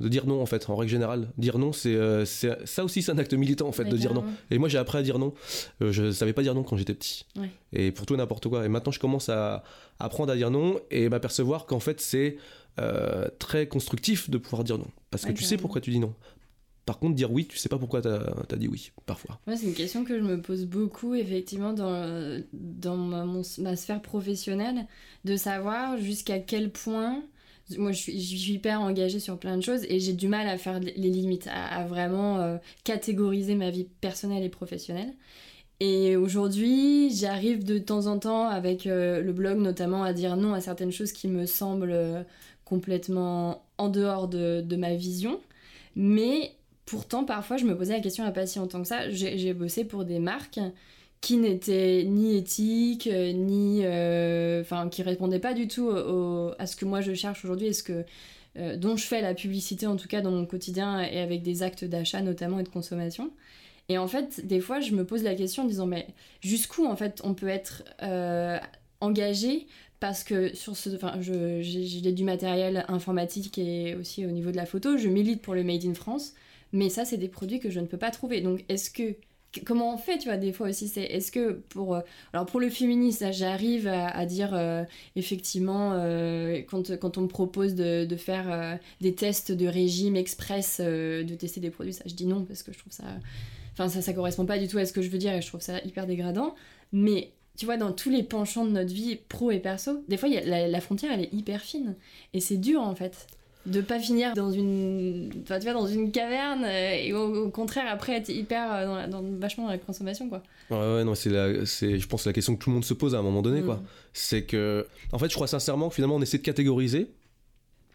de dire non en fait en règle générale. Dire non c'est euh, ça aussi c'est un acte militant en fait de dire non. et moi j'ai appris à dire non. Euh, je savais pas dire non quand j'étais petit. Et pour tout n'importe quoi. Et maintenant je commence à apprendre à dire non et m'apercevoir qu'en fait c'est euh, très constructif de pouvoir dire non. Parce que tu sais pourquoi tu dis non. Par contre, dire oui, tu sais pas pourquoi tu as, dit oui, parfois. c'est une question que je me pose beaucoup, effectivement, dans, dans ma, ma sphère professionnelle, de savoir jusqu'à quel point moi je suis, hyper engagée sur plein de choses et j'ai du mal à faire les limites, à, vraiment euh, catégoriser ma vie personnelle et professionnelle. Et aujourd'hui, j'arrive de temps en temps avec euh, le blog notamment à dire non à certaines choses qui me semblent euh, complètement en dehors de, de, ma vision. Mais pourtant, parfois, je me posais la question à pas si longtemps que ça. J'ai bossé pour des marques qui n'était ni éthique, euh, ni. Euh, enfin, qui répondait pas du tout à ce que moi je cherche aujourd'hui et ce que. Euh, dont je fais la publicité en tout cas dans mon quotidien et avec des actes d'achat notamment et de consommation. Et en fait, des fois, je me pose la question en disant, mais jusqu'où en fait on peut être engagé? Parce que sur ce, enfin, j'ai du matériel informatique et aussi au niveau de la photo, je milite pour le Made in France, mais ça, c'est des produits que je ne peux pas trouver. Donc, est-ce que comment on fait, tu vois, des fois aussi, c'est est-ce que pour... Euh, alors pour le féminisme, j'arrive à, dire euh, effectivement, euh, quand, on me propose de, faire des tests de régime express, de tester des produits, ça je dis non parce que je trouve ça... Enfin, ça, ça correspond pas du tout à ce que je veux dire et je trouve ça hyper dégradant. Mais tu vois, dans tous les penchants de notre vie, pro et perso, des fois, y a, la frontière, elle est hyper fine. Et c'est dur, en fait de pas finir dans une enfin, tu vois, dans une caverne euh, et au, contraire après être hyper euh, dans, vachement dans la consommation quoi ouais ouais non c'est la c'est je pense la question que tout le monde se pose à un moment donné quoi mm. c'est que en fait je crois sincèrement que finalement on essaie de catégoriser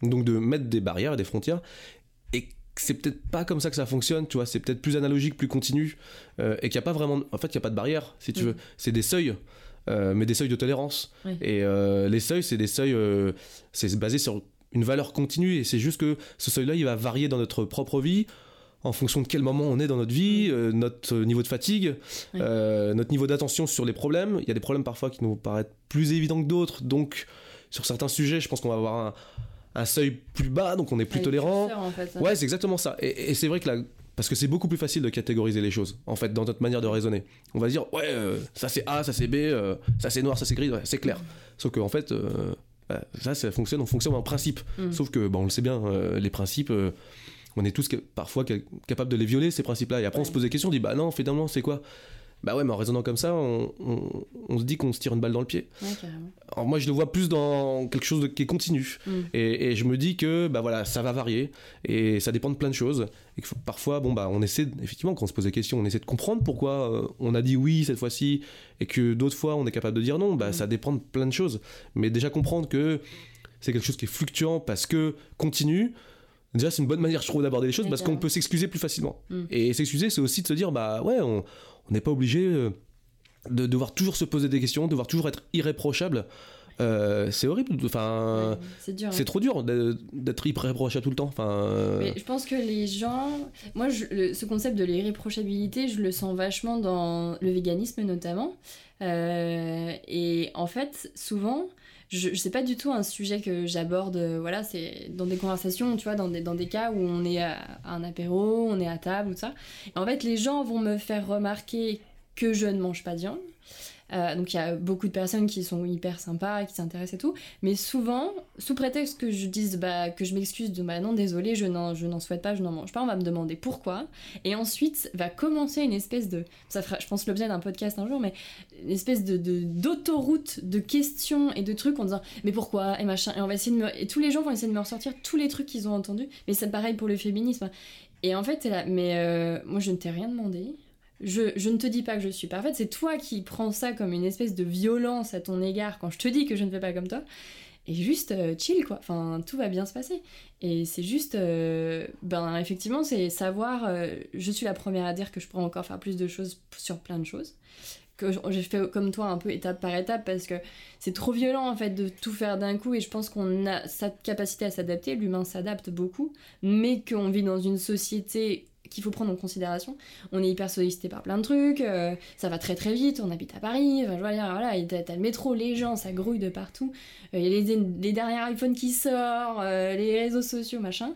donc de mettre des barrières et des frontières et c'est peut-être pas comme ça que ça fonctionne, tu vois, c'est peut-être plus analogique, plus continu, euh, et qu'il n'y a pas vraiment, en fait, il n'y a pas de barrière, si tu mm. veux, c'est des seuils, mais des seuils de tolérance. Et les seuils, c'est des seuils, c'est basé sur une valeur continue et c'est juste que ce seuil-là, il va varier dans notre propre vie en fonction de quel moment on est dans notre vie, mm. euh, notre niveau de fatigue, euh, notre niveau d'attention sur les problèmes. Il y a des problèmes parfois qui nous paraissent plus évidents que d'autres, donc sur certains sujets, je pense qu'on va avoir un, seuil plus bas, donc on est plus tolérant. Ouais, c'est exactement ça. Et, c'est vrai que là, parce que c'est beaucoup plus facile de catégoriser les choses, en fait, dans notre manière de raisonner. On va dire, ouais, euh, ça c'est A, ça c'est B, ça c'est noir, ça c'est gris, c'est clair. Sauf qu'en en fait, bah, ça, ça fonctionne, on fonctionne en principe. Mm. Sauf que, bon, on le sait bien, euh, les principes, euh, on est tous parfois capables de les violer, ces principes-là. Et après, on se pose des questions, on dit, bah non, finalement, c'est quoi? Bah ouais, mais en raisonnant comme ça, on, se dit qu'on se tire une balle dans le pied. Alors moi, je le vois plus dans quelque chose de, qui est continu. Mm. Et, je me dis que bah voilà, ça va varier et ça dépend de plein de choses. Et que parfois, bon bah, on essaie effectivement quand on se pose des questions, on essaie de comprendre pourquoi euh, on a dit oui cette fois-ci et que d'autres fois on est capable de dire non. Bah mm. ça dépend de plein de choses. Mais déjà comprendre que c'est quelque chose qui est fluctuant parce que continue. Déjà, c'est une bonne manière, je trouve, d'aborder les choses parce qu'on peut s'excuser plus facilement. Mm. Et s'excuser, c'est aussi de se dire, bah ouais, on, on n'est pas obligé euh, de devoir toujours se poser des questions, de devoir toujours être irréprochable. Euh, c'est horrible, enfin, c'est hein. trop dur d'être irréprochable tout le temps. Enfin, euh. Mais je pense que les gens, moi, ce concept de l'irréprochabilité, je le sens vachement dans le véganisme notamment. et en fait, souvent, je, sais pas du tout un sujet que j'aborde, voilà, c'est dans des conversations, tu vois, dans des, dans des cas où on est à, un apéro, on est à table ou ça. Et en fait, les gens vont me faire remarquer que je ne mange pas de viande. Euh, donc il y a beaucoup de personnes qui sont hyper sympas, qui s'intéressent et tout. Mais souvent, sous prétexte que je dise bah, que je m'excuse de bah non, désolé, je n'en, je n'en souhaite pas, je n'en mange pas, on va me demander pourquoi. Et ensuite va commencer une espèce de. Ça fera, je pense, l'objet d'un podcast un jour, mais une espèce de, d'autoroute de questions et de trucs en disant mais pourquoi et machin. Et on va essayer de me. Et tous les gens vont essayer de me ressortir tous les trucs qu'ils ont entendus. Mais c'est pareil pour le féminisme. Et en fait, là, mais euh, moi je ne t'ai rien demandé. Je, ne te dis pas que je suis parfaite, c'est toi qui prends ça comme une espèce de violence à ton égard quand je te dis que je ne fais pas comme toi. Et juste euh, chill quoi, enfin tout va bien se passer. Et c'est juste, euh, ben effectivement, c'est savoir, euh, je suis la première à dire que je pourrais encore faire plus de choses sur plein de choses. Que j'ai fait comme toi un peu étape par étape parce que c'est trop violent en fait de tout faire d'un coup et je pense qu'on a cette capacité à s'adapter, l'humain s'adapte beaucoup, mais qu'on vit dans une société qu'il faut prendre en considération. On est hyper sollicité par plein de trucs, euh, ça va très très vite, on habite à Paris, enfin, je vois dire, voilà, t'as le métro, les gens, ça grouille de partout, il y a les, les, derniers iPhones qui sortent, euh, les réseaux sociaux, machin.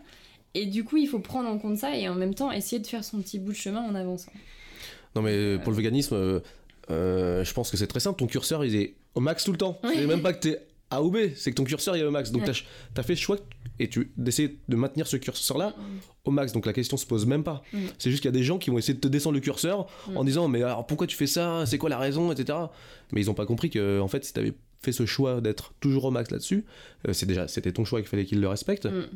Et du coup, il faut prendre en compte ça et en même temps essayer de faire son petit bout de chemin en avançant. Non mais pour le véganisme, euh, je pense que c'est très simple, ton curseur il est au max tout le temps. C'est même pas que t'es A ou B, c'est que ton curseur il est au max. Donc ouais. t'as as fait le choix et tu d'essayer de maintenir ce curseur là au max donc la question se pose même pas mm. c'est juste qu'il y a des gens qui vont essayer de te descendre le curseur mm. en disant mais alors pourquoi tu fais ça? C'est quoi la raison? Etc mais ils ont pas compris que en fait si t'avais fait ce choix d'être toujours au max là-dessus euh, c'est déjà c'était ton choix qu'il fallait qu'ils le respectent mm.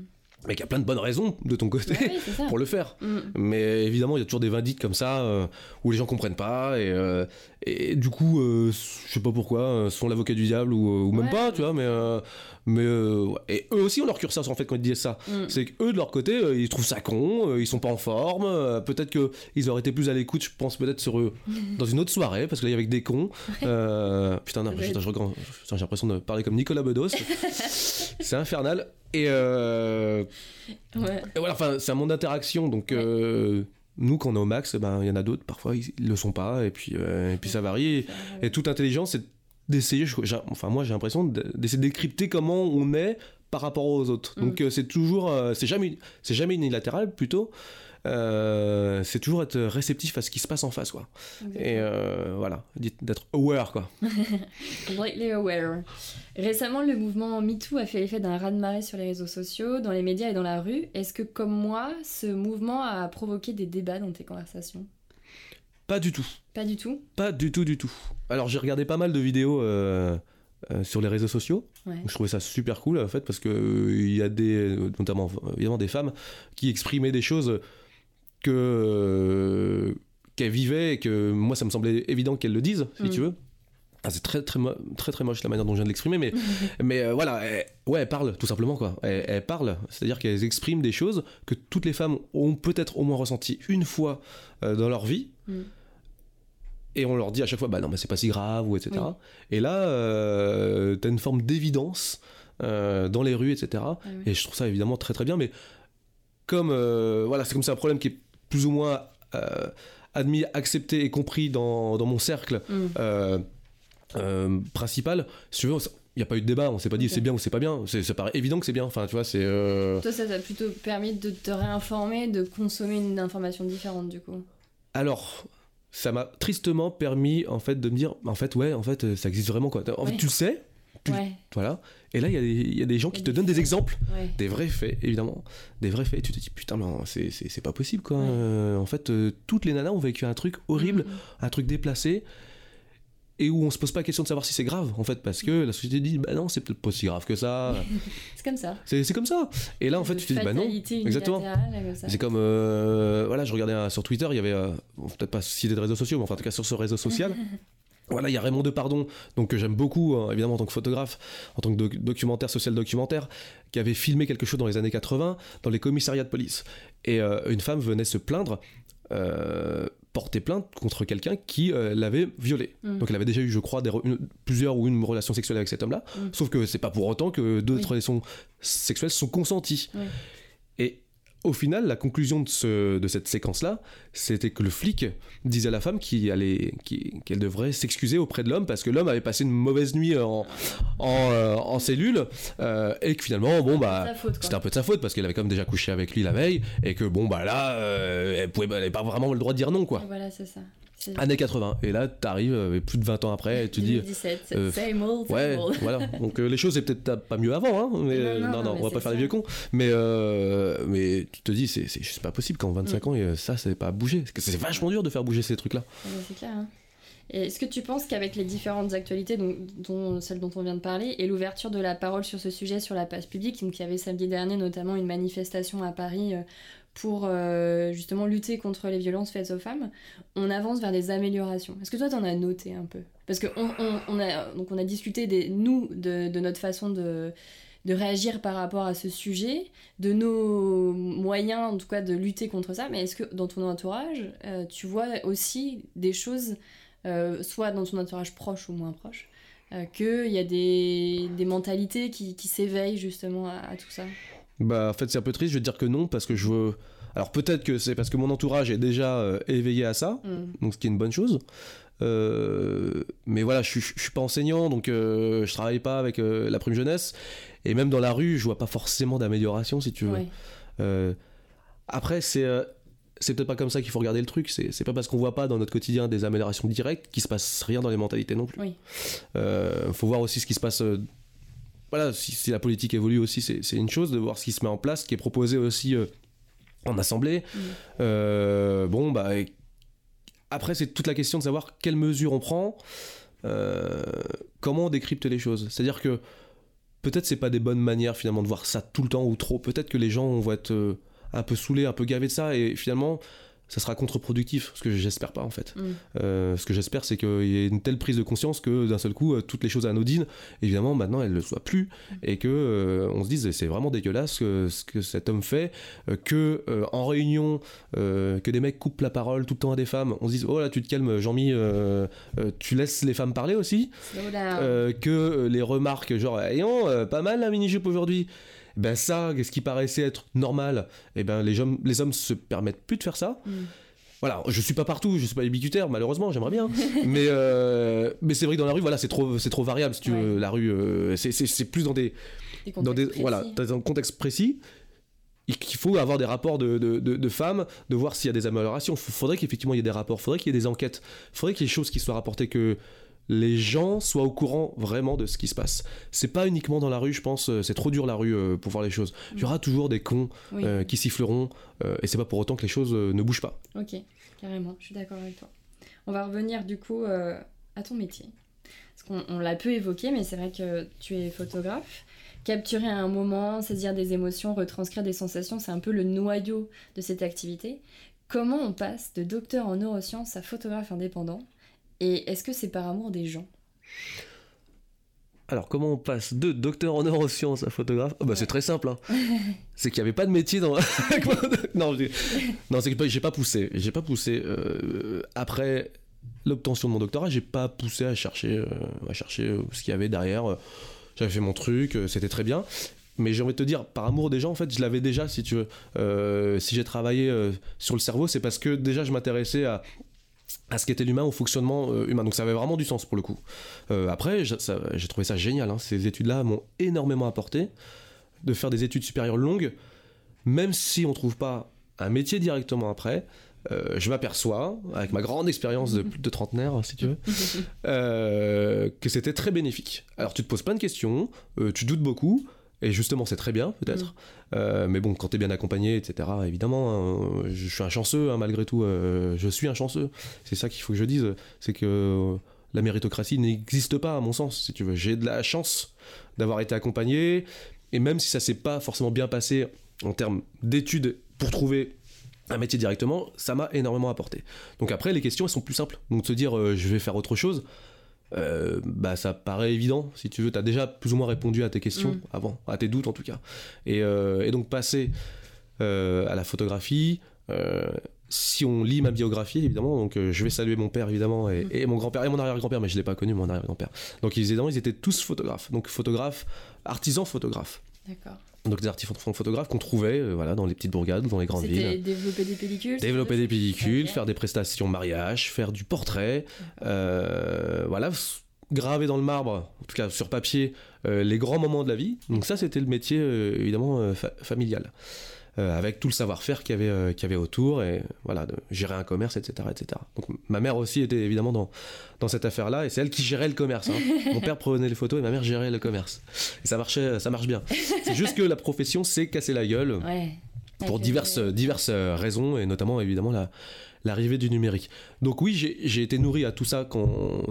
Mais qu'il y a plein de bonnes raisons de ton côté ouais, pour le faire. Mais évidemment il y a toujours des vindictes comme ça euh, où les gens comprennent pas et, euh, et du coup euh, je sais pas pourquoi sont l'avocat du diable ou, ou même Ouais. pas tu vois mais mais euh, et eux aussi ont leur curseur en fait quand ils disent ça. Mm. c'est qu'eux de leur côté euh, ils trouvent ça con euh, ils sont pas en forme euh, peut-être que ils auraient été plus à l'écoute je pense peut-être sur eux dans une autre soirée parce que là il y avait que des cons. Putain non j'ai l'impression de parler comme Nicolas Bedos. C'est infernal. Et, Ouais. et voilà enfin c'est un monde d'interaction donc nous quand on est au max eh ben il y en a d'autres parfois ils, ils le sont pas et puis euh, et puis ça varie. Et, et toute intelligence, c'est d'essayer, enfin moi j'ai l'impression de- d'essayer de décrypter comment on est par rapport aux autres. Mm. Donc euh, c'est toujours, euh, c'est jamais, c'est jamais unilatéral plutôt. Euh, c'est toujours être réceptif à ce qui se passe en face quoi. Et euh, voilà, d'être aware quoi. Completely aware. Récemment, le mouvement MeToo a fait l'effet d'un raz-de-marée sur les réseaux sociaux, dans les médias et dans la rue. Est-ce que, comme moi, ce mouvement a provoqué des débats dans tes conversations? Pas du tout. Pas du tout Pas du tout du tout. Alors j'ai regardé pas mal de vidéos euh, euh, sur les réseaux sociaux. Ouais. Je trouvais ça super cool en fait parce que euh, il y a des notamment évidemment des femmes qui exprimaient des choses que qu'elles vivaient et que moi ça me semblait évident qu'elles le disent si Mm. tu veux. Ah, c'est très très très très moche la manière dont je viens de l'exprimer mais mais euh, voilà elles- ouais elles parlent tout simplement quoi elles, elles parlent c'est-à-dire qu'elles expriment des choses que toutes les femmes ont peut-être au moins ressenti une fois euh, dans leur vie Mm. Et on leur dit à chaque fois bah non mais c'est pas si grave ou etc Oui. et là euh, t'as une forme d'évidence euh, dans les rues etc Ah et je trouve ça évidemment très très bien mais comme euh, voilà c'est comme c'est un problème qui est plus ou moins euh, admis accepté et compris dans, dans mon cercle Mm. principal si tu veux il n'y a pas eu de débat on s'est pas dit c'est bien ou c'est pas bien c'est ça paraît évident que c'est bien enfin tu vois c'est Toi, ça t'a plutôt permis de te réinformer, de consommer une information différente, du coup? Alors, ça m'a tristement permis en fait de me dire, en fait, ouais, en fait, euh, ça existe vraiment quoi. En fait, tu le sais, Tu- Ouais, voilà. Et là, il y, a des- il y a des gens qui te donnent des exemples, ouais. des vrais faits, évidemment, des vrais faits. Et tu te dis, putain, mais c'est- c'est c'est pas possible quoi. Euh, en fait, euh, toutes les nanas ont vécu un truc horrible, un truc déplacé. Et où on se pose pas la question de savoir si c'est grave, en fait, parce que la société dit, bah non, c'est peut-être pas si grave que ça. C'est comme ça. C'est comme ça. Et là, en fait, tu te dis, bah non. exactement. unilatérale, comme ça. C'est comme euh, voilà, je regardais sur Twitter, il y avait euh, bon, peut-être pas citer de réseaux sociaux, mais enfin en tout cas sur ce réseau social. Voilà, il y a Raymond Depardon, donc que j'aime beaucoup, hein, évidemment en tant que photographe, en tant que doc- documentaire, social documentaire, qui avait filmé quelque chose dans les années 80 dans les commissariats de police. Et euh, une femme venait se plaindre, euh, porter plainte contre quelqu'un qui euh, l'avait violée. Mm. Donc elle avait déjà eu, je crois, des re- une- plusieurs ou une relation sexuelle avec cet homme-là. Mm. Sauf que c'est pas pour autant que Oui. relations sexuelles sont consenties. Oui. Au final, la conclusion de, ce- de cette séquence-là, c'était que le flic disait à la femme allait- qu'elle devrait s'excuser auprès de l'homme parce que l'homme avait passé une mauvaise nuit en, en, euh, en cellule euh, et que finalement, bon, bah. C'était un peu de sa faute parce qu'elle avait même déjà couché avec lui la veille et que bon bah là euh, elle pouvait elle avait pas vraiment le droit de dire non quoi. Voilà, c'est ça. Années 80. Et là, t'arrives arrives plus de 20 ans après et tu dis. 2017, euh, same old, ouais, voilà. Donc les choses, c'est peut-être pas mieux avant, hein. Mais, non, non, on va pas faire les vieux cons. Mais, mais tu te dis, c'est juste pas possible qu'en 25 mm. ans, ça, c'est pas bougé. C'est vachement dur de faire bouger ces trucs-là. c'est clair. Hein. Est-ce que tu penses qu'avec les différentes actualités, dont, celle dont on vient de parler, et l'ouverture de la parole sur ce sujet sur la page publique, donc il y avait samedi dernier notamment une manifestation à Paris euh, pour euh, justement lutter contre les violences faites aux femmes, on avance vers des améliorations. Est-ce que toi, tu en as noté un peu? Parce qu'on on, a, donc on a discuté, des, nous, de, notre façon de, de réagir par rapport à ce sujet, de nos moyens, en tout cas, de lutter contre ça. Mais est-ce que dans ton entourage, euh, tu vois aussi des choses euh, soit dans ton entourage proche ou moins proche, euh, qu'il y a des, des mentalités qui, qui s'éveillent justement à, tout ça? Bah en fait c'est un peu triste, je vais te dire que non, parce que je veux... Alors peut-être que c'est parce que mon entourage est déjà euh, éveillé à ça, mm. donc ce qui est une bonne chose. mais voilà, je, je, suis pas enseignant, donc je travaille pas avec la prime jeunesse. Et même dans la rue, je vois pas forcément d'amélioration, si tu veux. après, c'est c'est peut-être pas comme ça qu'il faut regarder le truc. C'est pas parce qu'on voit pas dans notre quotidien des améliorations directes qu'il se passe rien dans les mentalités non plus. Il euh, faut voir aussi ce qui se passe. Euh, voilà, si, la politique évolue aussi, c'est une chose de voir ce qui se met en place, ce qui est proposé aussi euh, en assemblée. bon, bah. Après, c'est toute la question de savoir quelles mesures on prend, comment on décrypte les choses. C'est-à-dire que peut-être c'est pas des bonnes manières finalement de voir ça tout le temps ou trop. Peut-être que les gens vont être un peu saoulé, un peu gavé de ça, et finalement, ça sera contre-productif, ce que j'espère pas en fait. Mm. Euh, ce que j'espère, c'est qu'il y ait une telle prise de conscience que d'un seul coup, euh, toutes les choses anodines, évidemment, maintenant, elles ne le soient plus, mm. et que euh, on se dise, c'est vraiment dégueulasse ce que cet homme fait, que en réunion, que des mecs coupent la parole tout le temps à des femmes, on se dise, oh là, tu te calmes, Jean-Mi, tu laisses les femmes parler aussi, que les remarques, genre, ayons, pas mal la mini-jupe aujourd'hui ben ça, ce qui paraissait être normal, et eh ben les hommes, les hommes se permettent plus de faire ça. Mm. Voilà, je suis pas partout, je suis pas ubicutaire, malheureusement, j'aimerais bien. mais euh, mais c'est vrai que dans la rue, voilà, c'est trop, c'est trop variable, si tu veux. La rue, euh, c'est plus dans des, dans des, voilà, dans un contexte précis. Il faut avoir des rapports de, de, de, femmes, de voir s'il y a des améliorations. Il faudrait qu'effectivement il y ait des rapports, il faudrait qu'il y ait des enquêtes, il faudrait qu'il y ait des choses qui soient rapportées que les gens soient au courant vraiment de ce qui se passe. C'est pas uniquement dans la rue, je pense, euh, c'est trop dur la rue euh, pour voir les choses. Il y aura toujours des cons euh, qui siffleront, et c'est pas pour autant que les choses ne bougent pas. Ok, carrément, je suis d'accord avec toi. On va revenir du coup à ton métier. Parce qu'on l'a peu évoqué, mais c'est vrai que tu es photographe. Capturer un moment, saisir des émotions, retranscrire des sensations, c'est un peu le noyau de cette activité. Comment on passe de docteur en neurosciences à photographe indépendant et est-ce que c'est par amour des gens? Alors, comment on passe de docteur en neurosciences à photographe? Oh, bah, C'est très simple. Hein. c'est qu'il n'y avait pas de métier dans. non, non c'est que j'ai pas poussé. J'ai pas poussé. Euh, après l'obtention de mon doctorat, j'ai pas poussé à chercher, euh, à chercher euh, ce qu'il y avait derrière. J'avais fait mon truc, c'était très bien. Mais j'ai envie de te dire, par amour des gens, en fait, je l'avais déjà, si tu veux. si j'ai travaillé sur le cerveau, c'est parce que déjà je m'intéressais à à ce qu'était l'humain, au fonctionnement euh, humain. Donc ça avait vraiment du sens pour le coup. Euh, après, j'ai trouvé ça génial. Hein. Ces études-là m'ont énormément apporté. De faire des études supérieures longues, même si on ne trouve pas un métier directement après, euh, je m'aperçois, avec ma grande expérience de plus de trentenaire, si tu veux, que c'était très bénéfique. Alors tu te poses plein de questions, tu doutes beaucoup, et justement, c'est très bien, peut-être. Mm. Euh, mais bon, quand t'es bien accompagné, etc., évidemment, hein, je suis un chanceux, hein, malgré tout. Euh, je suis un chanceux. C'est ça qu'il faut que je dise. C'est que la méritocratie n'existe pas, à mon sens, si tu veux. J'ai de la chance d'avoir été accompagné. Et même si ça s'est pas forcément bien passé en termes d'études pour trouver un métier directement, ça m'a énormément apporté. Donc après, les questions, elles sont plus simples. Donc de se dire, euh, je vais faire autre chose euh, bah ça paraît évident si tu veux. Tu as déjà plus ou moins répondu à tes questions mm. avant à tes doutes en tout cas. Et, euh, et donc passer euh, à la photographie si on lit ma biographie évidemment donc je vais saluer mon père évidemment et, mm. et mon grand-père et mon arrière-grand-père mais je l'ai pas connu mon arrière-grand-père. Donc ils, étaient, ils étaient tous photographes. Donc photographes artisans photographes d'accord donc des artistes photographes qu'on trouvait euh, voilà, dans les petites bourgades, dans les grandes villes. Développer des pellicules Développer des pellicules, faire des prestations mariage, faire du portrait. Euh, voilà, graver dans le marbre, en tout cas sur papier, euh, les grands moments de la vie. Donc ça, c'était le métier évidemment familial. Avec tout le savoir-faire qu'il y, avait, qu'il y avait autour, et voilà, de gérer un commerce, etc. etc. Donc ma mère aussi était évidemment dans, dans cette affaire-là, et c'est elle qui gérait le commerce. Hein. Mon père prenait les photos et ma mère gérait le commerce. Et ça marchait, ça marche bien. C'est juste que la profession s'est cassée la gueule. Ouais. Pour diverses, diverses raisons, et notamment évidemment la, l'arrivée du numérique. Donc oui, j'ai été nourri à tout ça quand,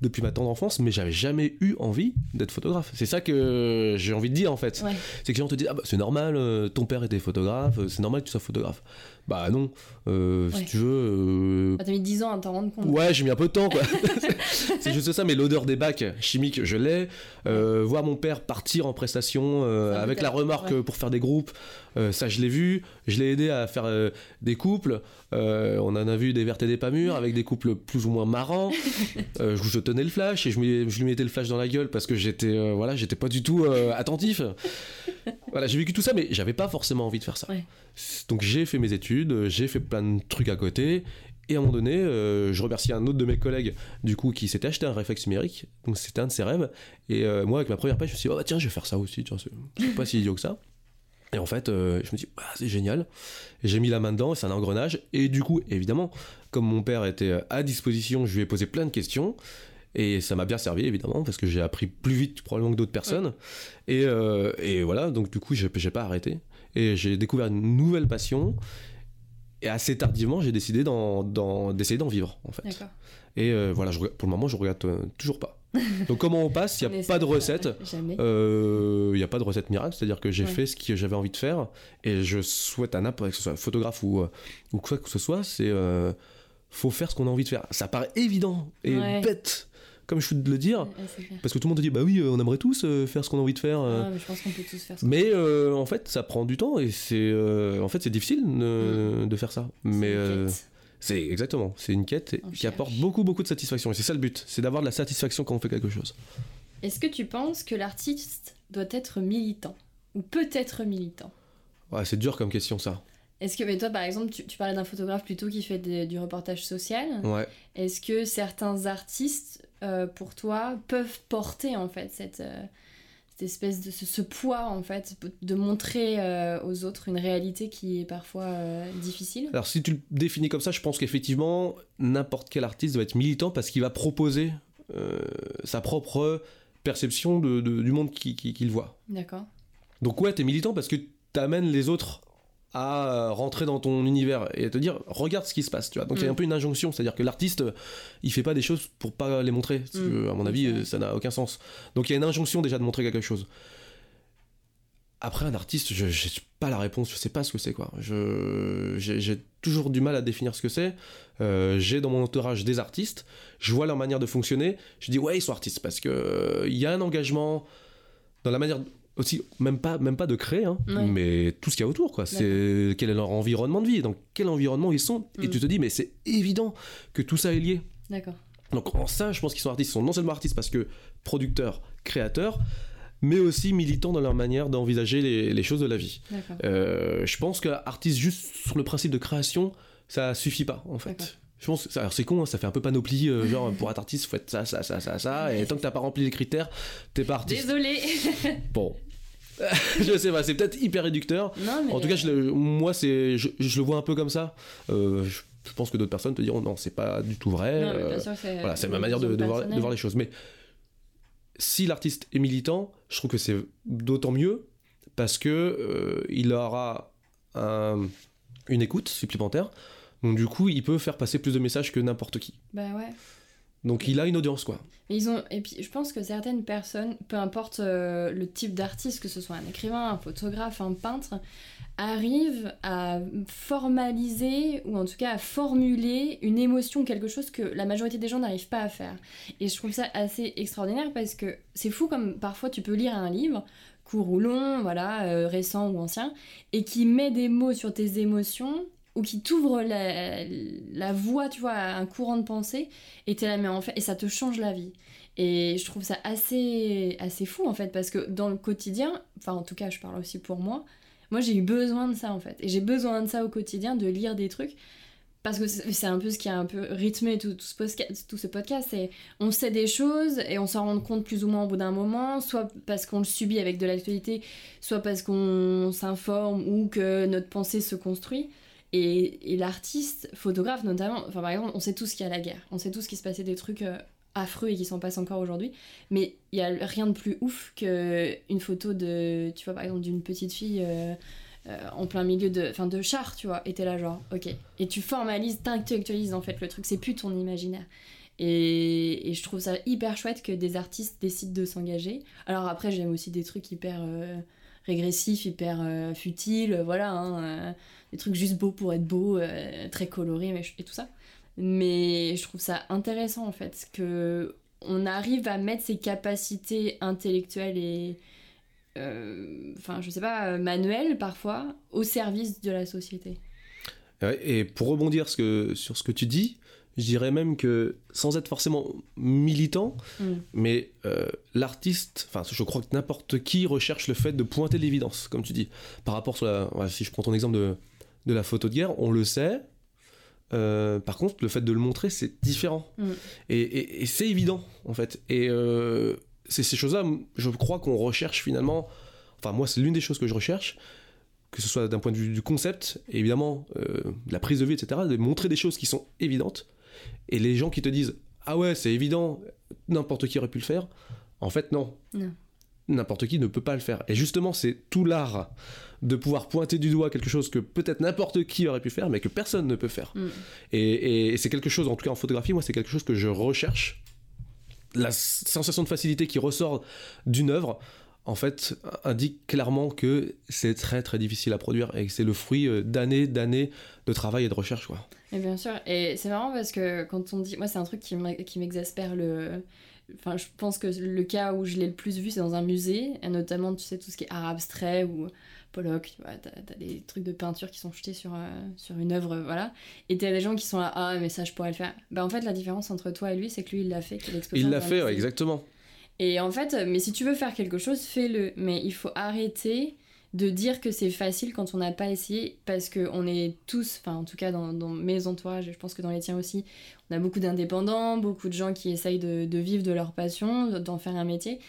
depuis ma tendre enfance, mais j'avais jamais eu envie d'être photographe. C'est ça que j'ai envie de dire en fait. C'est que les gens te disent ah bah, c'est normal, euh, ton père était photographe, c'est normal que tu sois photographe. Bah non, euh, si tu veux. Euh... Ah, T'as mis 10 ans à t'en rendre compte. Ouais, j'ai mis un peu de temps quoi. c'est juste ça, mais l'odeur des bacs chimiques, je l'ai. Euh, voir mon père partir en prestation euh, avec la remorque pour faire des groupes, ça je l'ai vu. Je l'ai aidé à faire des couples. on en a vu des vertes et des pas avec des couples plus ou moins marrants. je, je, tenais le flash et je, je, lui mettais le flash dans la gueule parce que j'étais voilà, j'étais pas du tout attentif. voilà, j'ai vécu tout ça, mais j'avais pas forcément envie de faire ça. Ouais. Donc j'ai fait mes études, j'ai fait plein de trucs à côté. Et à un moment donné, euh, je remercie un autre de mes collègues, du coup, qui s'était acheté un réflexe numérique. Donc c'était un de ses rêves. Et euh, moi, avec ma première page, je me suis dit, oh, tiens, je vais faire ça aussi. C'est pas si idiot que ça. Et en fait, euh, je me dis, bah, c'est génial. J'ai mis la main dedans, et c'est un engrenage. Et du coup, évidemment, comme mon père était à disposition, je lui ai posé plein de questions. Et ça m'a bien servi, évidemment, parce que j'ai appris plus vite probablement que d'autres personnes. Et, et, voilà, donc du coup, j'ai pas arrêté. Et j'ai découvert une nouvelle passion. Et assez tardivement, j'ai décidé d'essayer d'en vivre, en fait. Et euh, voilà, je, pour le moment, je regarde euh, toujours pas. Donc comment on passe Il n'y a pas de recette. Euh, il n'y a pas de recette miracle. C'est-à-dire que j'ai fait ce que j'avais envie de faire. Et je souhaite à n'importe que ce soit photographe ou, ou quoi que ce soit, c'est faut faire ce qu'on a envie de faire. Ça paraît évident et bête comme je suis de le dire, parce que tout le monde te dit bah oui, on aimerait tous faire ce qu'on a envie de faire. Ah, mais je pense qu'on peut tous faire. mais en fait, ça prend du temps et c'est en fait c'est difficile de, de, faire ça. Mais c'est exactement, c'est une quête qui apporte beaucoup beaucoup de satisfaction et c'est ça le but, c'est d'avoir de la satisfaction quand on fait quelque chose. Est-ce que tu penses que l'artiste doit être militant ou peut être militant? Ouais, C'est dur comme question ça. Est-ce que, mais toi par exemple, tu, tu parlais d'un photographe plutôt qui fait du reportage social. Ouais. Est-ce que certains artistes, euh, pour toi, peuvent porter en fait cette, euh, cette espèce de ce, ce, poids en fait de montrer euh, aux autres une réalité qui est parfois euh, difficile Alors si tu le définis comme ça, je pense qu'effectivement n'importe quel artiste doit être militant parce qu'il va proposer euh, sa propre perception de, de, du monde qu'il qui, qui voit. D'accord. Donc ouais, t'es militant parce que t'amènes les autres à rentrer dans ton univers et à te dire regarde ce qui se passe tu vois. Donc il mm. y a un peu une injonction c'est à dire que l'artiste il fait pas des choses pour pas les montrer mm. à mon avis ça n'a aucun sens. Donc il y a une injonction déjà de montrer quelque chose. Après un artiste je j'ai pas la réponse je sais pas ce que c'est quoi. Je j'ai toujours du mal à définir ce que c'est. Euh, j'ai dans mon entourage des artistes je vois leur manière de fonctionner. Je dis ouais ils sont artistes parce que il euh, y a un engagement dans la manière aussi même pas même pas de créer hein, ouais. mais tout ce qu'il y a autour quoi. C'est quel est leur environnement de vie dans quel environnement ils sont. Mm. et tu te dis mais c'est évident que tout ça est lié. D'accord. Donc en ça je pense qu'ils sont artistes. Ils sont non seulement artistes parce que producteurs créateurs mais aussi militants dans leur manière d'envisager les, les, choses de la vie. Euh, je pense qu'artiste juste sur le principe de création ça suffit pas en fait. Je pense alors c'est con hein, ça fait un peu panoplie euh, genre pour être artiste faut être ça ça ça ça ça et tant que t'as pas rempli les critères t'es pas artiste. Désolé bon je sais pas, c'est peut-être hyper réducteur. Non, mais en tout cas, je moi, c'est, je, je, le vois un peu comme ça. Euh, je, je, pense que d'autres personnes te diront non, c'est pas du tout vrai. Non, euh, sûr, voilà, c'est ma manière de, de, voir, de, voir, les choses. Mais si l'artiste est militant, je trouve que c'est d'autant mieux parce que euh, il aura un, une écoute supplémentaire. Donc du coup, il peut faire passer plus de messages que n'importe qui. Bah ouais. Donc il a une audience quoi. Et puis je pense que certaines personnes, peu importe euh, le type d'artiste, que ce soit un écrivain, un photographe, un peintre, arrivent à formaliser ou en tout cas à formuler une émotion, quelque chose que la majorité des gens n'arrivent pas à faire. Et je trouve ça assez extraordinaire parce que c'est fou comme parfois tu peux lire un livre court ou long, voilà, euh, récent ou ancien, et qui met des mots sur tes émotions ou qui t'ouvre la, voie, tu vois, à un courant de pensée, et t'es là, mais en fait, et ça te change la vie. Et je trouve ça assez, assez fou, en fait, parce que dans le quotidien, enfin, en tout cas, je parle aussi pour moi, moi, j'ai eu besoin de ça, en fait. Et j'ai besoin de ça au quotidien, de lire des trucs, parce que c'est un peu ce qui a un peu rythmé tout, ce, podcast, tout ce podcast, c'est on sait des choses et on s'en rend compte plus ou moins au bout d'un moment, soit parce qu'on le subit avec de l'actualité, soit parce qu'on s'informe ou que notre pensée se construit. Et, l'artiste, photographe notamment, enfin par exemple, on sait tout ce qu'il y a la guerre, on sait tout ce qui se passait des trucs euh, affreux et qui s'en passent encore aujourd'hui, mais il y a rien de plus ouf qu'une photo de, tu vois par exemple, d'une petite fille. Euh, euh, en plein milieu de, fin, de char, tu vois, et t'es là genre, ok. Et tu formalises, t'intellectualises en fait le truc, c'est plus ton imaginaire. Et, je trouve ça hyper chouette que des artistes décident de s'engager. Alors après, j'aime aussi des trucs hyper régressifs, hyper futiles, voilà, hein, des trucs juste beaux pour être beaux, très colorés et tout ça. Mais je trouve ça intéressant en fait, que on arrive à mettre ses capacités intellectuelles et, euh, enfin, je sais pas, euh, manuel parfois, au service de la société. Et pour rebondir sur ce que tu dis, je dirais même que sans être forcément militant, mm. mais euh, l'artiste, enfin je crois que n'importe qui recherche le fait de pointer l'évidence, comme tu dis. Par rapport à la, si je prends ton exemple de, de, la photo de guerre, on le sait. par contre, le fait de le montrer, c'est différent. Mm. Et, et c'est évident, en fait. Et c'est ces choses-là, je crois qu'on recherche finalement. Enfin, moi, c'est l'une des choses que je recherche, que ce soit d'un point de vue du concept, et évidemment, euh, de la prise de vue, etc., de montrer des choses qui sont évidentes. Et les gens qui te disent Ah ouais, c'est évident, n'importe qui aurait pu le faire, en fait, non. N'importe qui ne peut pas le faire. Et justement, c'est tout l'art de pouvoir pointer du doigt quelque chose que peut-être n'importe qui aurait pu faire, mais que personne ne peut faire. Mm. Et, et c'est quelque chose, en tout cas en photographie, moi, c'est quelque chose que je recherche la sensation de facilité qui ressort d'une œuvre, en fait, indique clairement que c'est très très difficile à produire et que c'est le fruit euh, d'années, d'années de travail et de recherche, quoi. Et bien sûr, et c'est marrant parce que quand on dit, moi c'est un truc qui m'exaspère le, enfin je pense que le cas où je l'ai le plus vu c'est dans un musée, et notamment tu sais tout ce qui est art abstrait ou Pollock, tu vois, t'as, des trucs de peinture qui sont jetés sur, euh, sur une œuvre, voilà. Et t'as des gens qui sont là, ah, mais ça, je pourrais le faire. Bah, en fait, la différence entre toi et lui, c'est que lui, il l'a fait, qu'il Il l'a fait, exactement. Et en fait, mais si tu veux faire quelque chose, fais-le. Mais il faut arrêter de dire que c'est facile quand on n'a pas essayé, parce qu'on est tous, enfin, en tout cas, dans, mes entourages, je pense que dans les tiens aussi, on a beaucoup d'indépendants, beaucoup de gens qui essayent de, de vivre de leur passion, d'en faire un métier.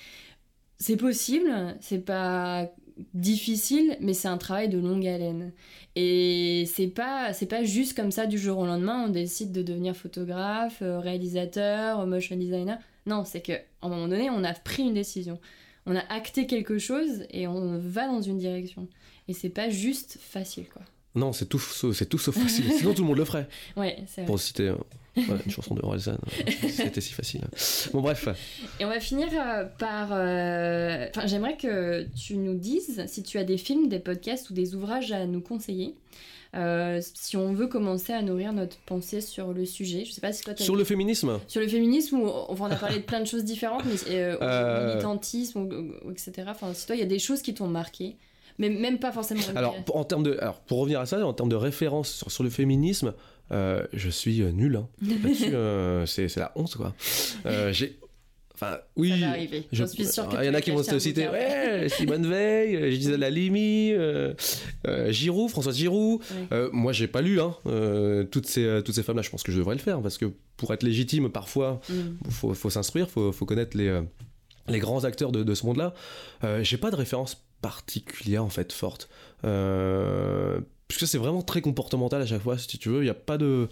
C'est possible, c'est pas difficile, mais c'est un travail de longue haleine. Et c'est pas, c'est pas juste comme ça du jour au lendemain, on décide de devenir photographe, euh, réalisateur, motion designer. Non, c'est qu'à un moment donné, on a pris une décision. On a acté quelque chose et on va dans une direction. Et c'est pas juste facile, quoi. Non, c'est tout, c'est tout sauf facile. Sinon, tout le monde le ferait. Ouais, c'est vrai. Pour citer une chanson de Orelsan, c'était si facile. Bon, bref. Et on va finir euh, par. Euh, enfin, j'aimerais que tu nous dises si tu as des films, des podcasts ou des ouvrages à nous conseiller. Euh, si on veut commencer à nourrir notre pensée sur le sujet, je sais pas si toi Sur le féminisme Sur le féminisme, on a parlé de plein de choses différentes, mais euh, militantisme, etc. Enfin, si toi, il y a des choses qui t'ont marqué mais même pas forcément. Alors, en termes de, alors, pour revenir à ça, en termes de référence sur, sur le féminisme, euh, je suis euh, nul. Hein. Euh, c'est la honte, quoi. j'ai Enfin, oui. Ça va arriver. Je, suis sûr Il y en a qui vont se citer. Ouais, Simone Veil, Gisèle Halimi, euh, Giroud, François Giroud. moi, j'ai pas lu hein, toutes ces, toutes ces femmes-là. Je pense que je devrais le faire parce que pour être légitime, parfois, il mm. faut, faut s'instruire, faut, faut connaître les, les grands acteurs de, de ce monde-là. j'ai pas de référence particulière, en fait, forte. Euh, puisque c'est vraiment très comportemental à chaque fois, si tu veux. Il n'y a pas de,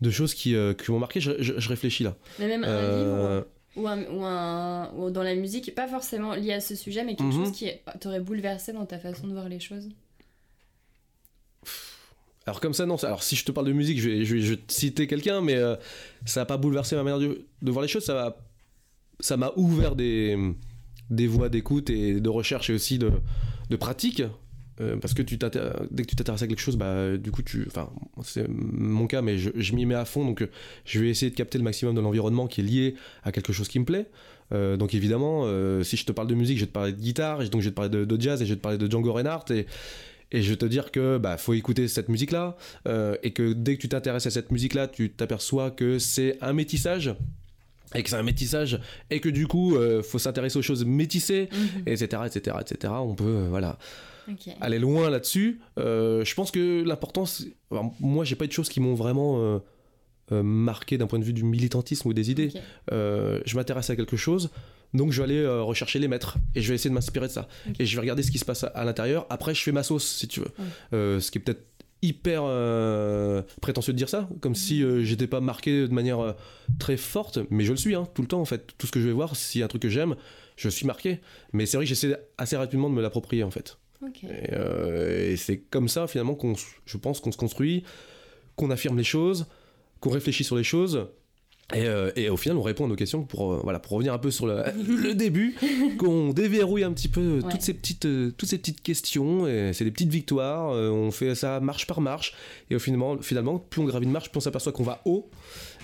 de choses qui, euh, qui m'ont marqué. Je, je, réfléchis là. Mais même un euh, livre ou, un, ou, un, ou, dans la musique, pas forcément lié à ce sujet, mais quelque mhm. chose qui t'aurait bouleversé dans ta façon de voir les choses alors comme ça, non. Alors si je te parle de musique, je vais, je vais, te citer quelqu'un, mais euh, ça n'a pas bouleversé ma manière de, de, voir les choses. Ça m'a, ça ouvert des, des voies d'écoute et de recherche et aussi de, de pratique. Euh, parce que tu dès que tu t'intéresses à quelque chose, bah, du coup, tu, enfin, c'est mon cas, mais je, je m'y mets à fond, donc je vais essayer de capter le maximum de l'environnement qui est lié à quelque chose qui me plaît. Euh, donc évidemment, euh, si je te parle de musique, je vais te parler de guitare, et donc je vais te parler de, jazz, et je vais te parler de Django Reinhardt, et, et je vais te dire que bah faut écouter cette musique là, et que dès que tu t'intéresses à cette musique là, tu t'aperçois que c'est un métissage et que c'est un métissage et que du coup faut s'intéresser aux choses métissées etc etc etc on peut voilà aller loin là-dessus. je pense que l'important, moi, j'ai pas eu de choses qui m'ont vraiment marqué d'un point de vue du militantisme ou des idées. je m'intéresse à quelque chose. Donc je vais aller rechercher les maîtres et je vais essayer de m'inspirer de ça. Et je vais regarder ce qui se passe à, l'intérieur. Après, je fais ma sauce, si tu veux. ce qui est peut-être hyper euh, prétentieux de dire ça, comme si euh, j'étais pas marqué de manière euh, très forte, mais je le suis hein, tout le temps en fait. Tout ce que je vais voir, s'il y a un truc que j'aime, je suis marqué. Mais c'est vrai que j'essaie assez rapidement de me l'approprier en fait. Et, c'est comme ça finalement qu'on, je pense qu'on se construit, qu'on affirme les choses, qu'on réfléchit sur les choses euh, et, au final, on répond à nos questions pour, euh, voilà, pour revenir un peu sur le, début, qu'on déverrouille un petit peu toutes, ces petites, euh, toutes ces petites questions. C'est des petites victoires. on fait ça marche par marche. Et au finalement, finalement plus on gravit de marche, plus on s'aperçoit qu'on va haut.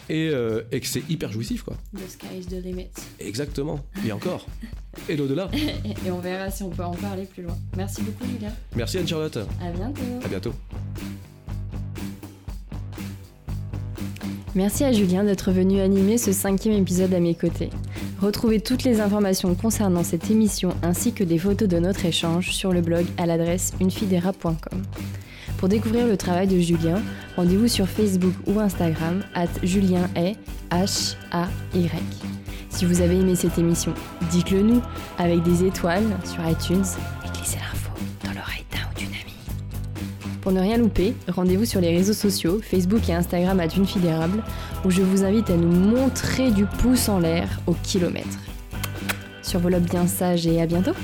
Et, et, que c'est hyper jouissif quoi. The sky is the limit. Exactement, et encore. et l'au-delà. et on verra si on peut en parler plus loin. Merci beaucoup Julia. Merci Anne-Charlotte. À bientôt. À bientôt. Merci à Julien d'être venu animer ce cinquième épisode à mes côtés. Retrouvez toutes les informations concernant cette émission ainsi que des photos de notre échange sur le blog à l'adresse unefidera.com. Pour découvrir le travail de Julien, rendez-vous sur Facebook ou Instagram at Julien H A Y. Si vous avez aimé cette émission, dites-le nous avec des étoiles sur iTunes et glissez l'info dans l'oreille d'un ou d'une amie. Pour ne rien louper, rendez-vous sur les réseaux sociaux, Facebook et Instagram à Fidérable, où je vous invite à nous montrer du pouce en l'air au kilomètre. Sur bien sages et à bientôt